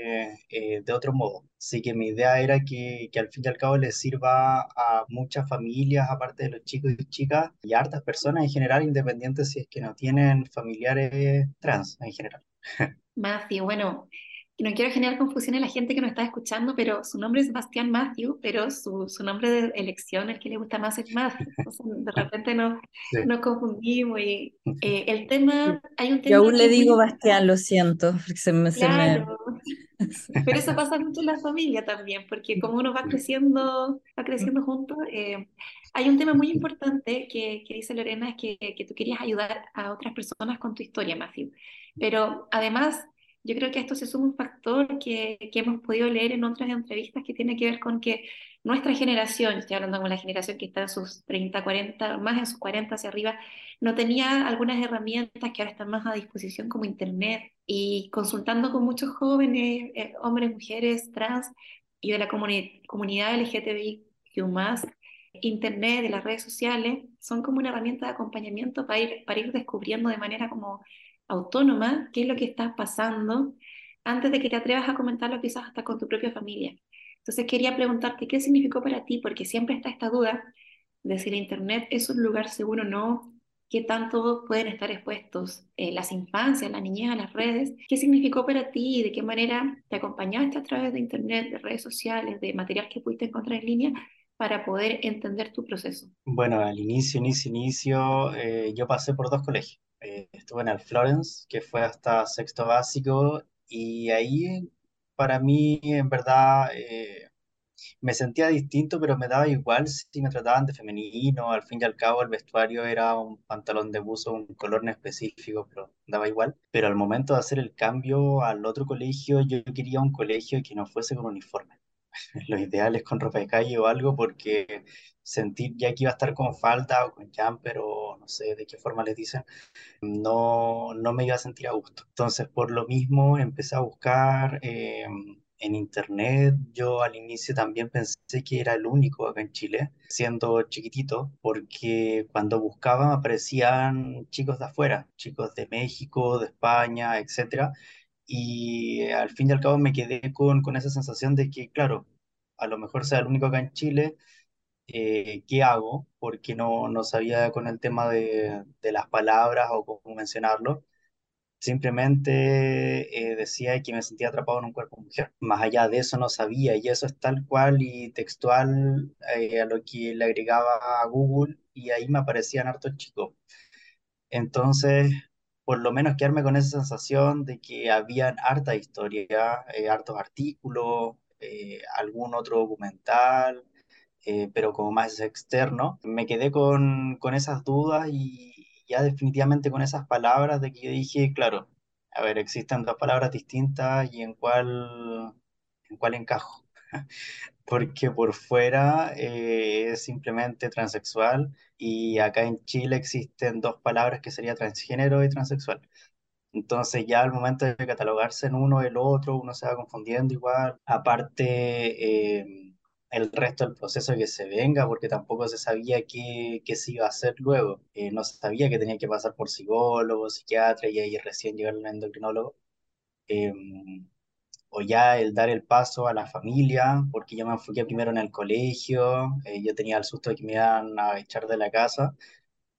eh, de otro modo. Así que mi idea era que, que al fin y al cabo les sirva a muchas familias, aparte de los chicos y chicas, y a hartas personas en general, independientes si es que no tienen familiares trans en general. Matthew, bueno, no quiero generar confusión en la gente que nos está escuchando, pero su nombre es Bastián Matthew, pero su, su nombre de elección, el que le gusta más es Matthew. O sea, de repente nos, Sí. nos confundimos y eh, el tema, hay un tema Yo aún le digo Bastián, lo siento, porque se me, se me- Claro, pero eso pasa mucho en la familia también, porque como uno va creciendo, va creciendo juntos, eh, hay un tema muy importante que, que dice Lorena, es que, que tú querías ayudar a otras personas con tu historia, Matthew. Pero además, yo creo que esto se suma un factor que, que hemos podido leer en otras entrevistas que tiene que ver con que nuestra generación, estoy hablando con la generación que está en sus 30, 40, más en sus 40 hacia arriba, no tenía algunas herramientas que ahora están más a disposición como Internet y consultando con muchos jóvenes, eh, hombres, mujeres, trans y de la comuni- comunidad LGTBIQ+, Internet y las redes sociales son como una herramienta de acompañamiento para ir, para ir descubriendo de manera como autónoma qué es lo que está pasando antes de que te atrevas a comentarlo quizás hasta con tu propia familia. Entonces quería preguntarte qué significó para ti, porque siempre está esta duda de si el Internet es un lugar seguro o no, qué tanto pueden estar expuestos eh, las infancias, la niñez a las redes, qué significó para ti y de qué manera te acompañaste a través de Internet, de redes sociales, de material que pudiste encontrar en línea para poder entender tu proceso. Bueno, al inicio, inicio, inicio, eh, yo pasé por dos colegios. Eh, estuve en el Florence, que fue hasta sexto básico, y ahí para mí, en verdad, eh, me sentía distinto, pero me daba igual si me trataban de femenino. Al fin y al cabo, el vestuario era un pantalón de buzo, un color en específico, pero daba igual. Pero al momento de hacer el cambio al otro colegio, yo quería un colegio que no fuese con uniforme. Lo ideal es con ropa de calle o algo, porque sentir ya que iba a estar con falda o con jumper o no sé de qué forma les dicen, no, no me iba a sentir a gusto. Entonces, por lo mismo, empecé a buscar eh, en internet. Yo al inicio también pensé que era el único acá en Chile, siendo chiquitito, porque cuando buscaba aparecían chicos de afuera, chicos de México, de España, etcétera. Y al fin y al cabo me quedé con, con esa sensación de que, claro, a lo mejor sea el único acá en Chile, eh, ¿qué hago? Porque no, no sabía con el tema de, de las palabras o cómo mencionarlo. Simplemente eh, decía que me sentía atrapado en un cuerpo mujer. Más allá de eso no sabía y eso es tal cual y textual eh, a lo que le agregaba a Google y ahí me aparecían hartos chicos. Entonces, por lo menos quedarme con esa sensación de que habían harta historia, eh, hartos artículos, eh, algún otro documental, eh, pero como más externo. Me quedé con, con esas dudas y ya definitivamente con esas palabras de que yo dije, claro, a ver, existen dos palabras distintas y en cuál, en cuál encajo. Porque por fuera eh, es simplemente transexual y acá en Chile existen dos palabras que sería transgénero y transexual. Entonces ya al momento de catalogarse en uno el otro, uno se va confundiendo igual. Aparte, eh, el resto del proceso que se venga, porque tampoco se sabía qué, qué se iba a hacer luego. Eh, no se sabía que tenía que pasar por psicólogo, psiquiatra y ahí recién llegar al endocrinólogo. Eh, o ya el dar el paso a la familia, porque yo me enfoqué primero en el colegio, eh, yo tenía el susto de que me iban a echar de la casa.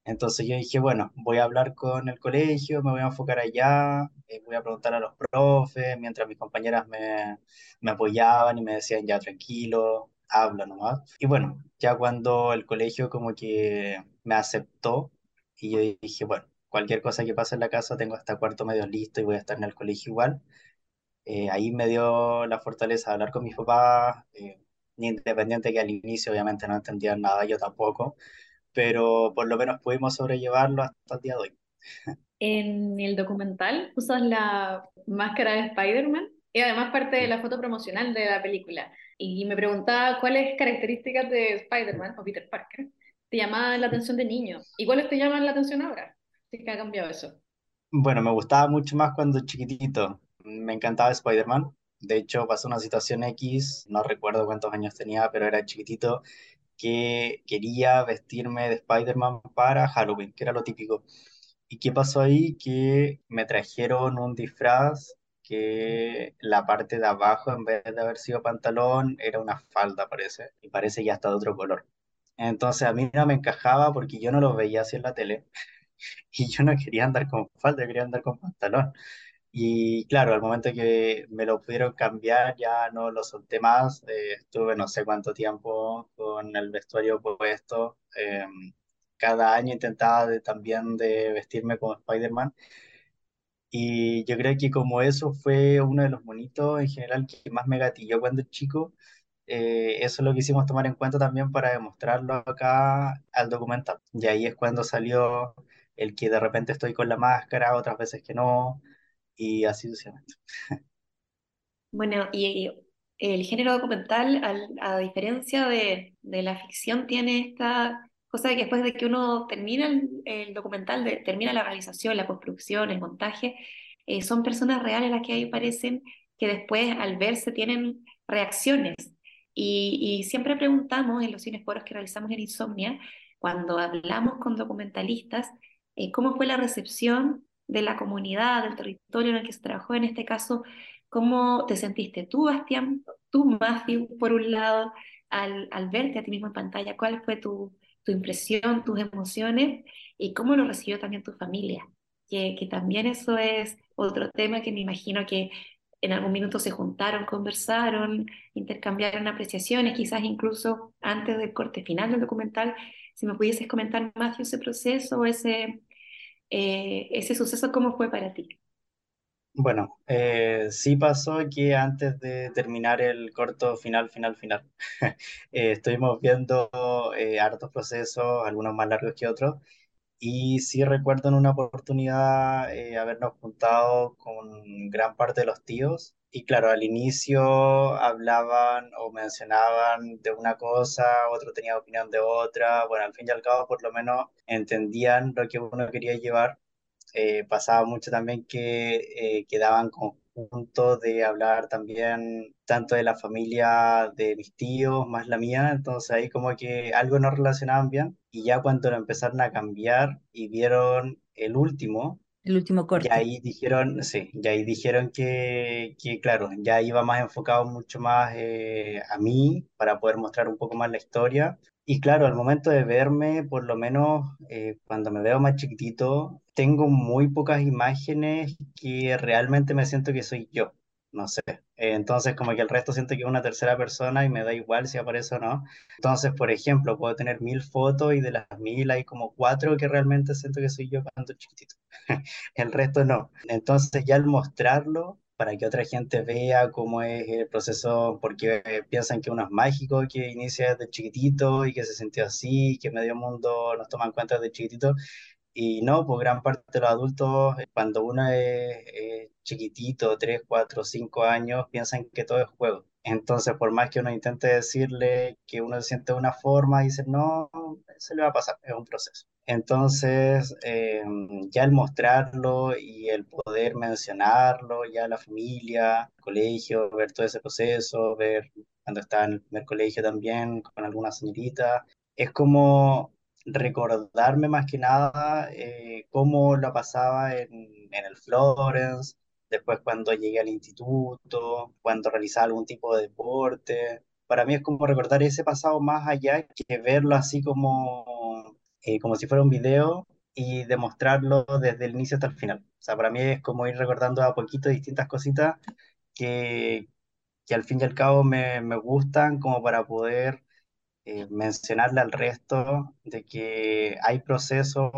Entonces yo dije, bueno, voy a hablar con el colegio, me voy a enfocar allá, eh, voy a preguntar a los profes, mientras mis compañeras me, me apoyaban y me decían, ya tranquilo, habla nomás. Y bueno, ya cuando el colegio como que me aceptó y yo dije, bueno, cualquier cosa que pase en la casa tengo hasta cuarto medio listo y voy a estar en el colegio igual. Eh, ahí me dio la fortaleza de hablar con mis papás, eh, independiente que al inicio obviamente no entendían nada, yo tampoco pero por lo menos pudimos sobrellevarlo hasta el día de hoy. En el documental usas la máscara de Spider-Man y además parte de la foto promocional de la película. Y me preguntaba cuáles características de Spider-Man o Peter Parker te llamaban la atención de niño y cuáles te llaman la atención ahora. Es que ha cambiado eso. Bueno, me gustaba mucho más cuando chiquitito. Me encantaba Spider-Man. De hecho, pasó una situación X, no recuerdo cuántos años tenía, pero era chiquitito, que quería vestirme de Spider-Man para Halloween, que era lo típico. ¿Y qué pasó ahí? Que me trajeron un disfraz que la parte de abajo, en vez de haber sido pantalón, era una falda, parece, y parece ya está de otro color. Entonces a mí no me encajaba porque yo no lo veía así en la tele y yo no quería andar con falda, quería andar con pantalón. Y claro, al momento que me lo pudieron cambiar, ya no lo solté más. Eh, estuve no sé cuánto tiempo con el vestuario puesto. Eh, cada año intentaba de, también de vestirme como Spider-Man. Y yo creo que como eso fue uno de los monitos en general que más me gatilló cuando chico, eh, eso es lo que hicimos tomar en cuenta también para demostrarlo acá al documental. Y ahí es cuando salió el que de repente estoy con la máscara, otras veces que no, y así sucesivamente. Bueno, y el género documental, al- a diferencia de, de la ficción, tiene esta cosa de que después de que uno termina el, el documental, de- termina la realización, la postproducción, el montaje, eh, son personas reales las que ahí aparecen que después al verse tienen reacciones. Y, y siempre preguntamos en los cineforos que realizamos en Insomnia, cuando hablamos con documentalistas, eh, cómo fue la recepción de la comunidad, del territorio en el que se trabajó, en este caso, ¿cómo te sentiste tú, Bastián, tú, Matthew, por un lado, al, al verte a ti mismo en pantalla? ¿Cuál fue tu, tu impresión, tus emociones y cómo lo recibió también tu familia? Que, que también eso es otro tema que me imagino que en algún minuto se juntaron, conversaron, intercambiaron apreciaciones, quizás incluso antes del corte final del documental. Si me pudieses comentar, Matthew, ese proceso, ese, eh, ese suceso, ¿cómo fue para ti? Bueno, eh, sí pasó que antes de terminar el corto final, final, final, eh, estuvimos viendo eh, hartos procesos, algunos más largos que otros, y sí recuerdo en una oportunidad eh, habernos juntado con gran parte de los tíos, y claro, al inicio hablaban o mencionaban de una cosa, otro tenía opinión de otra, bueno, al fin y al cabo por lo menos entendían lo que uno quería llevar. Eh, pasaba mucho también que eh, quedaban conjuntos de hablar también tanto de la familia de mis tíos más la mía, entonces ahí como que algo no relacionaban bien y ya cuando lo empezaron a cambiar y vieron el último, El último corte. ya ahí dijeron, sí, ya ahí dijeron que, que claro, ya iba más enfocado mucho más eh, a mí para poder mostrar un poco más la historia. Y claro, al momento de verme, por lo menos eh, cuando me veo más chiquitito, tengo muy pocas imágenes que realmente me siento que soy yo. No sé. Eh, entonces, como que el resto siento que es una tercera persona y me da igual si aparece o no. Entonces, por ejemplo, puedo tener mil fotos y de las mil hay como cuatro que realmente siento que soy yo cuando chiquitito. El resto no. Entonces, ya al mostrarlo, para que otra gente vea cómo es el proceso, porque eh, piensan que uno es mágico, que inicia desde chiquitito y que se sintió así, que medio mundo nos toma en cuenta desde chiquitito. Y no, pues gran parte de los adultos, eh, cuando uno es, es chiquitito, 3, 4, 5 años, piensan que todo es juego. Entonces, por más que uno intente decirle que uno se siente de una forma, dicen, no, se le va a pasar, es un proceso. Entonces, eh, ya el mostrarlo y el poder mencionarlo, ya la familia, el colegio, ver todo ese proceso, ver cuando estaba en el primer colegio también con alguna señorita, es como recordarme más que nada eh, cómo lo pasaba en, en el Florence, después cuando llegué al instituto, cuando realizaba algún tipo de deporte. Para mí es como recordar ese pasado más allá que verlo así como, eh, como si fuera un video y demostrarlo desde el inicio hasta el final. O sea, para mí es como ir recordando a poquito distintas cositas que, que al fin y al cabo me, me gustan como para poder eh, mencionarle al resto de que hay procesos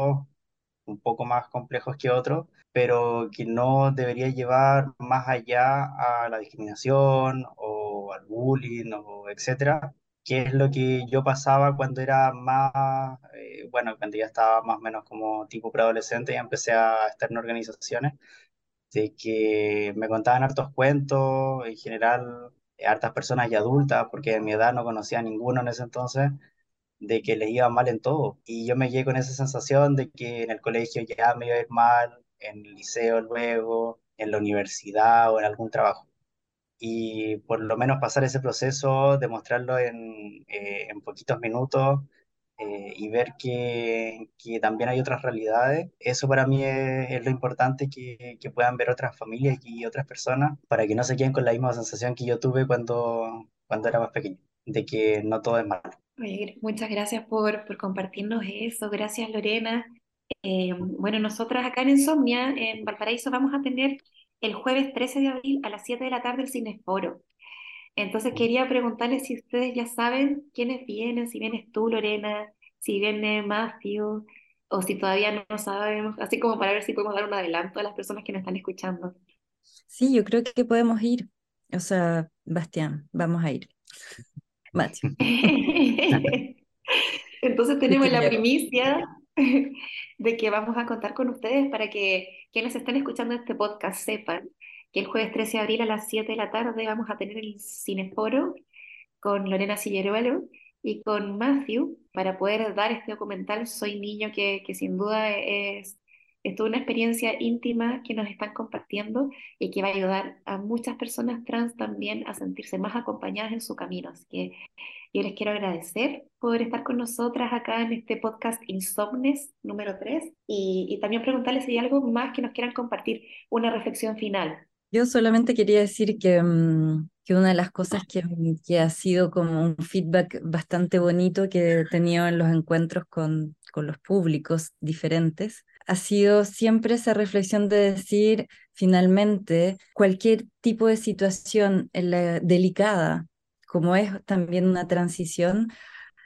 un poco más complejos que otros, pero que no debería llevar más allá a la discriminación o al bullying o etcétera, que es lo que yo pasaba cuando era más, eh, bueno, cuando ya estaba más o menos como tipo preadolescente y empecé a estar en organizaciones, de que me contaban hartos cuentos, en general, eh, hartas personas ya adultas, porque de mi edad no conocía a ninguno en ese entonces, de que les iba mal en todo. Y yo me llegué con esa sensación de que en el colegio ya me iba a ir mal, en el liceo luego, en la universidad o en algún trabajo. Y por lo menos pasar ese proceso, demostrarlo en, eh, en poquitos minutos, eh, y ver que, que, también hay otras realidades. Eso para mí es, es lo importante, que, que, puedan ver otras familias y otras personas para que no se queden con la misma sensación que yo tuve cuando, cuando era más pequeño, de que no todo es malo. Oye, muchas gracias por, por compartirnos eso. Gracias, Lorena. Eh, bueno, nosotras acá en Insomnia, en Valparaíso, vamos a tener el jueves 13 de abril a las 7 de la tarde el Cineforo. Entonces quería preguntarles si ustedes ya saben quiénes vienen, si vienes tú, Lorena, si viene Matthew, o si todavía no sabemos, así como para ver si podemos dar un adelanto a las personas que nos están escuchando. Sí, yo creo que podemos ir. O sea, Bastián, vamos a ir. Matthew. Entonces tenemos la primicia de que vamos a contar con ustedes para que quienes estén escuchando este podcast sepan que el jueves 13 de abril a las 7 de la tarde vamos a tener el Cineforo con Lorena Silleruelo y con Matthew para poder dar este documental Soy Niño, que, que sin duda es, es toda una experiencia íntima que nos están compartiendo y que va a ayudar a muchas personas trans también a sentirse más acompañadas en su camino. Así que yo les quiero agradecer por estar con nosotras acá en este podcast Insomnes número 3 y, también preguntarles si hay algo más que nos quieran compartir, una reflexión final. Yo solamente quería decir que, mm, que una de las cosas que, que, ha sido como un feedback bastante bonito que he tenido en los encuentros con, con los públicos diferentes ha sido siempre esa reflexión de decir, finalmente, cualquier tipo de situación delicada, como es también una transición,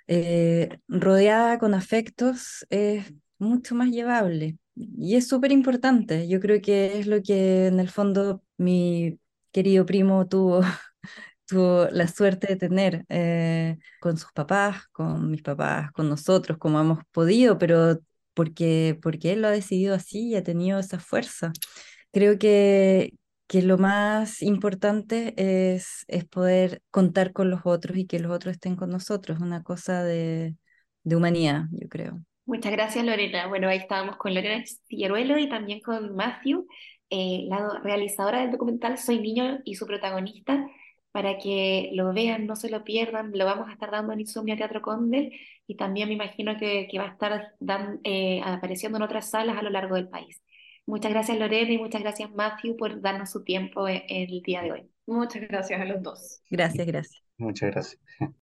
eh, rodeada con afectos, es mucho más llevable. Y es súper importante. Yo creo que es lo que en el fondo mi querido primo tuvo, tuvo la suerte de tener eh, con sus papás, con mis papás, con nosotros, como hemos podido, pero porque, porque él lo ha decidido así y ha tenido esa fuerza. Creo que, que lo más importante es, es poder contar con los otros y que los otros estén con nosotros, una cosa de, de humanidad, yo creo. Muchas gracias, Lorena. Bueno, ahí estábamos con Lorena Silleruelo y también con Matthew, eh, la realizadora del documental Soy Niño y su protagonista, para que lo vean, no se lo pierdan. Lo vamos a estar dando en Insomnia Teatro Condel y también me imagino que, que va a estar dan, eh, apareciendo en otras salas a lo largo del país. Muchas gracias, Lorena, y muchas gracias, Matthew, por darnos su tiempo en, en el día de hoy. Muchas gracias a los dos. Gracias, gracias. Muchas gracias.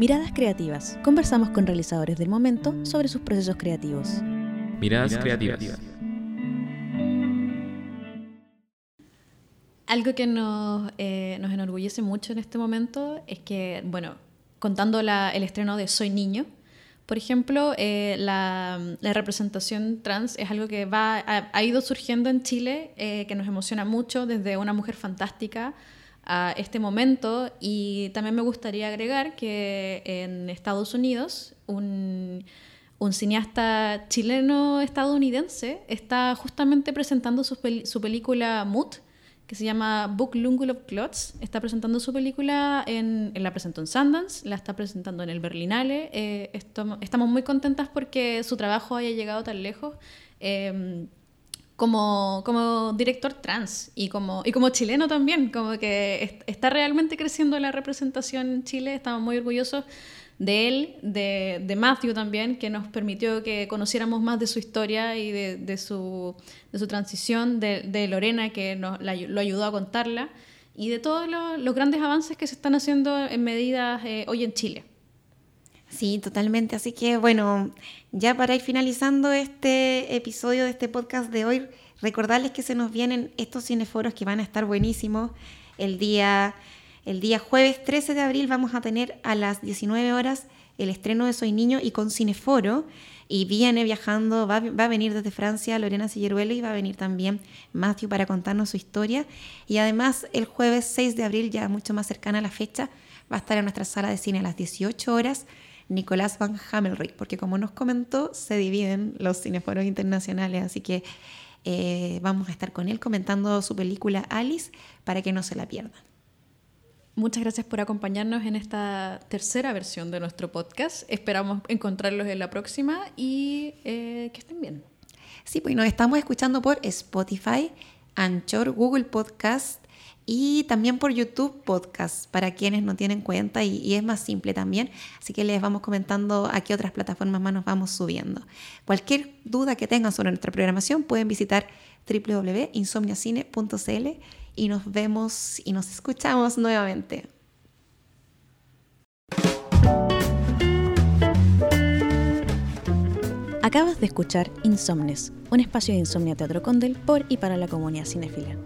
Miradas Creativas. Conversamos con realizadores del momento sobre sus procesos creativos. Miradas, Creativas. Algo que nos, eh, nos enorgullece mucho en este momento es que, bueno, contando la, el estreno de Soy Niño, por ejemplo, eh, la, representación trans es algo que va, ha, ido surgiendo en Chile, eh, que nos emociona mucho desde una mujer fantástica a este momento. Y también me gustaría agregar que en Estados Unidos un, un cineasta chileno-estadounidense está justamente presentando su, su película Mood, que se llama Book Lungul of Clots. Está presentando su película, en, en, la presentó en Sundance, la está presentando en el Berlinale. Eh, esto, estamos muy contentas porque su trabajo haya llegado tan lejos. Eh, como, como director trans y como, y como chileno también, como que está realmente creciendo la representación en Chile, estamos muy orgullosos de él, de, de Matthew también, que nos permitió que conociéramos más de su historia y de, de su, de su transición, de, de Lorena, que nos lo ayudó a contarla, y de todos los, los, grandes avances que se están haciendo en medidas eh, hoy en Chile. Sí, totalmente. Así que bueno, ya para ir finalizando este episodio de este podcast de hoy, recordarles que se nos vienen estos cineforos que van a estar buenísimos. El día, el día jueves 13 de abril vamos a tener a las 19 horas el estreno de Soy Niño y con Cineforo. Y viene viajando, va, va a venir desde Francia Lorena Silleruelo y va a venir también Matthew para contarnos su historia. Y además el jueves 6 de abril, ya mucho más cercana a la fecha, va a estar en nuestra sala de cine a las 18 horas Nicolás Van Hamelrijk, porque como nos comentó, se dividen los cineforos internacionales, así que eh, vamos a estar con él comentando su película Alice para que no se la pierdan. Muchas gracias por acompañarnos en esta tercera versión de nuestro podcast. Esperamos encontrarlos en la próxima y eh, que estén bien. Sí, pues nos estamos escuchando por Spotify, Anchor, Google Podcast y también por YouTube Podcast para quienes no tienen cuenta y, y, es más simple también. Así que les vamos comentando a qué otras plataformas más nos vamos subiendo. Cualquier duda que tengan sobre nuestra programación pueden visitar www.insomniacine.cl y nos vemos y nos escuchamos nuevamente. Acabas de escuchar Insomnes, un espacio de Insomnia Teatro Condel por y para la comunidad cinéfila.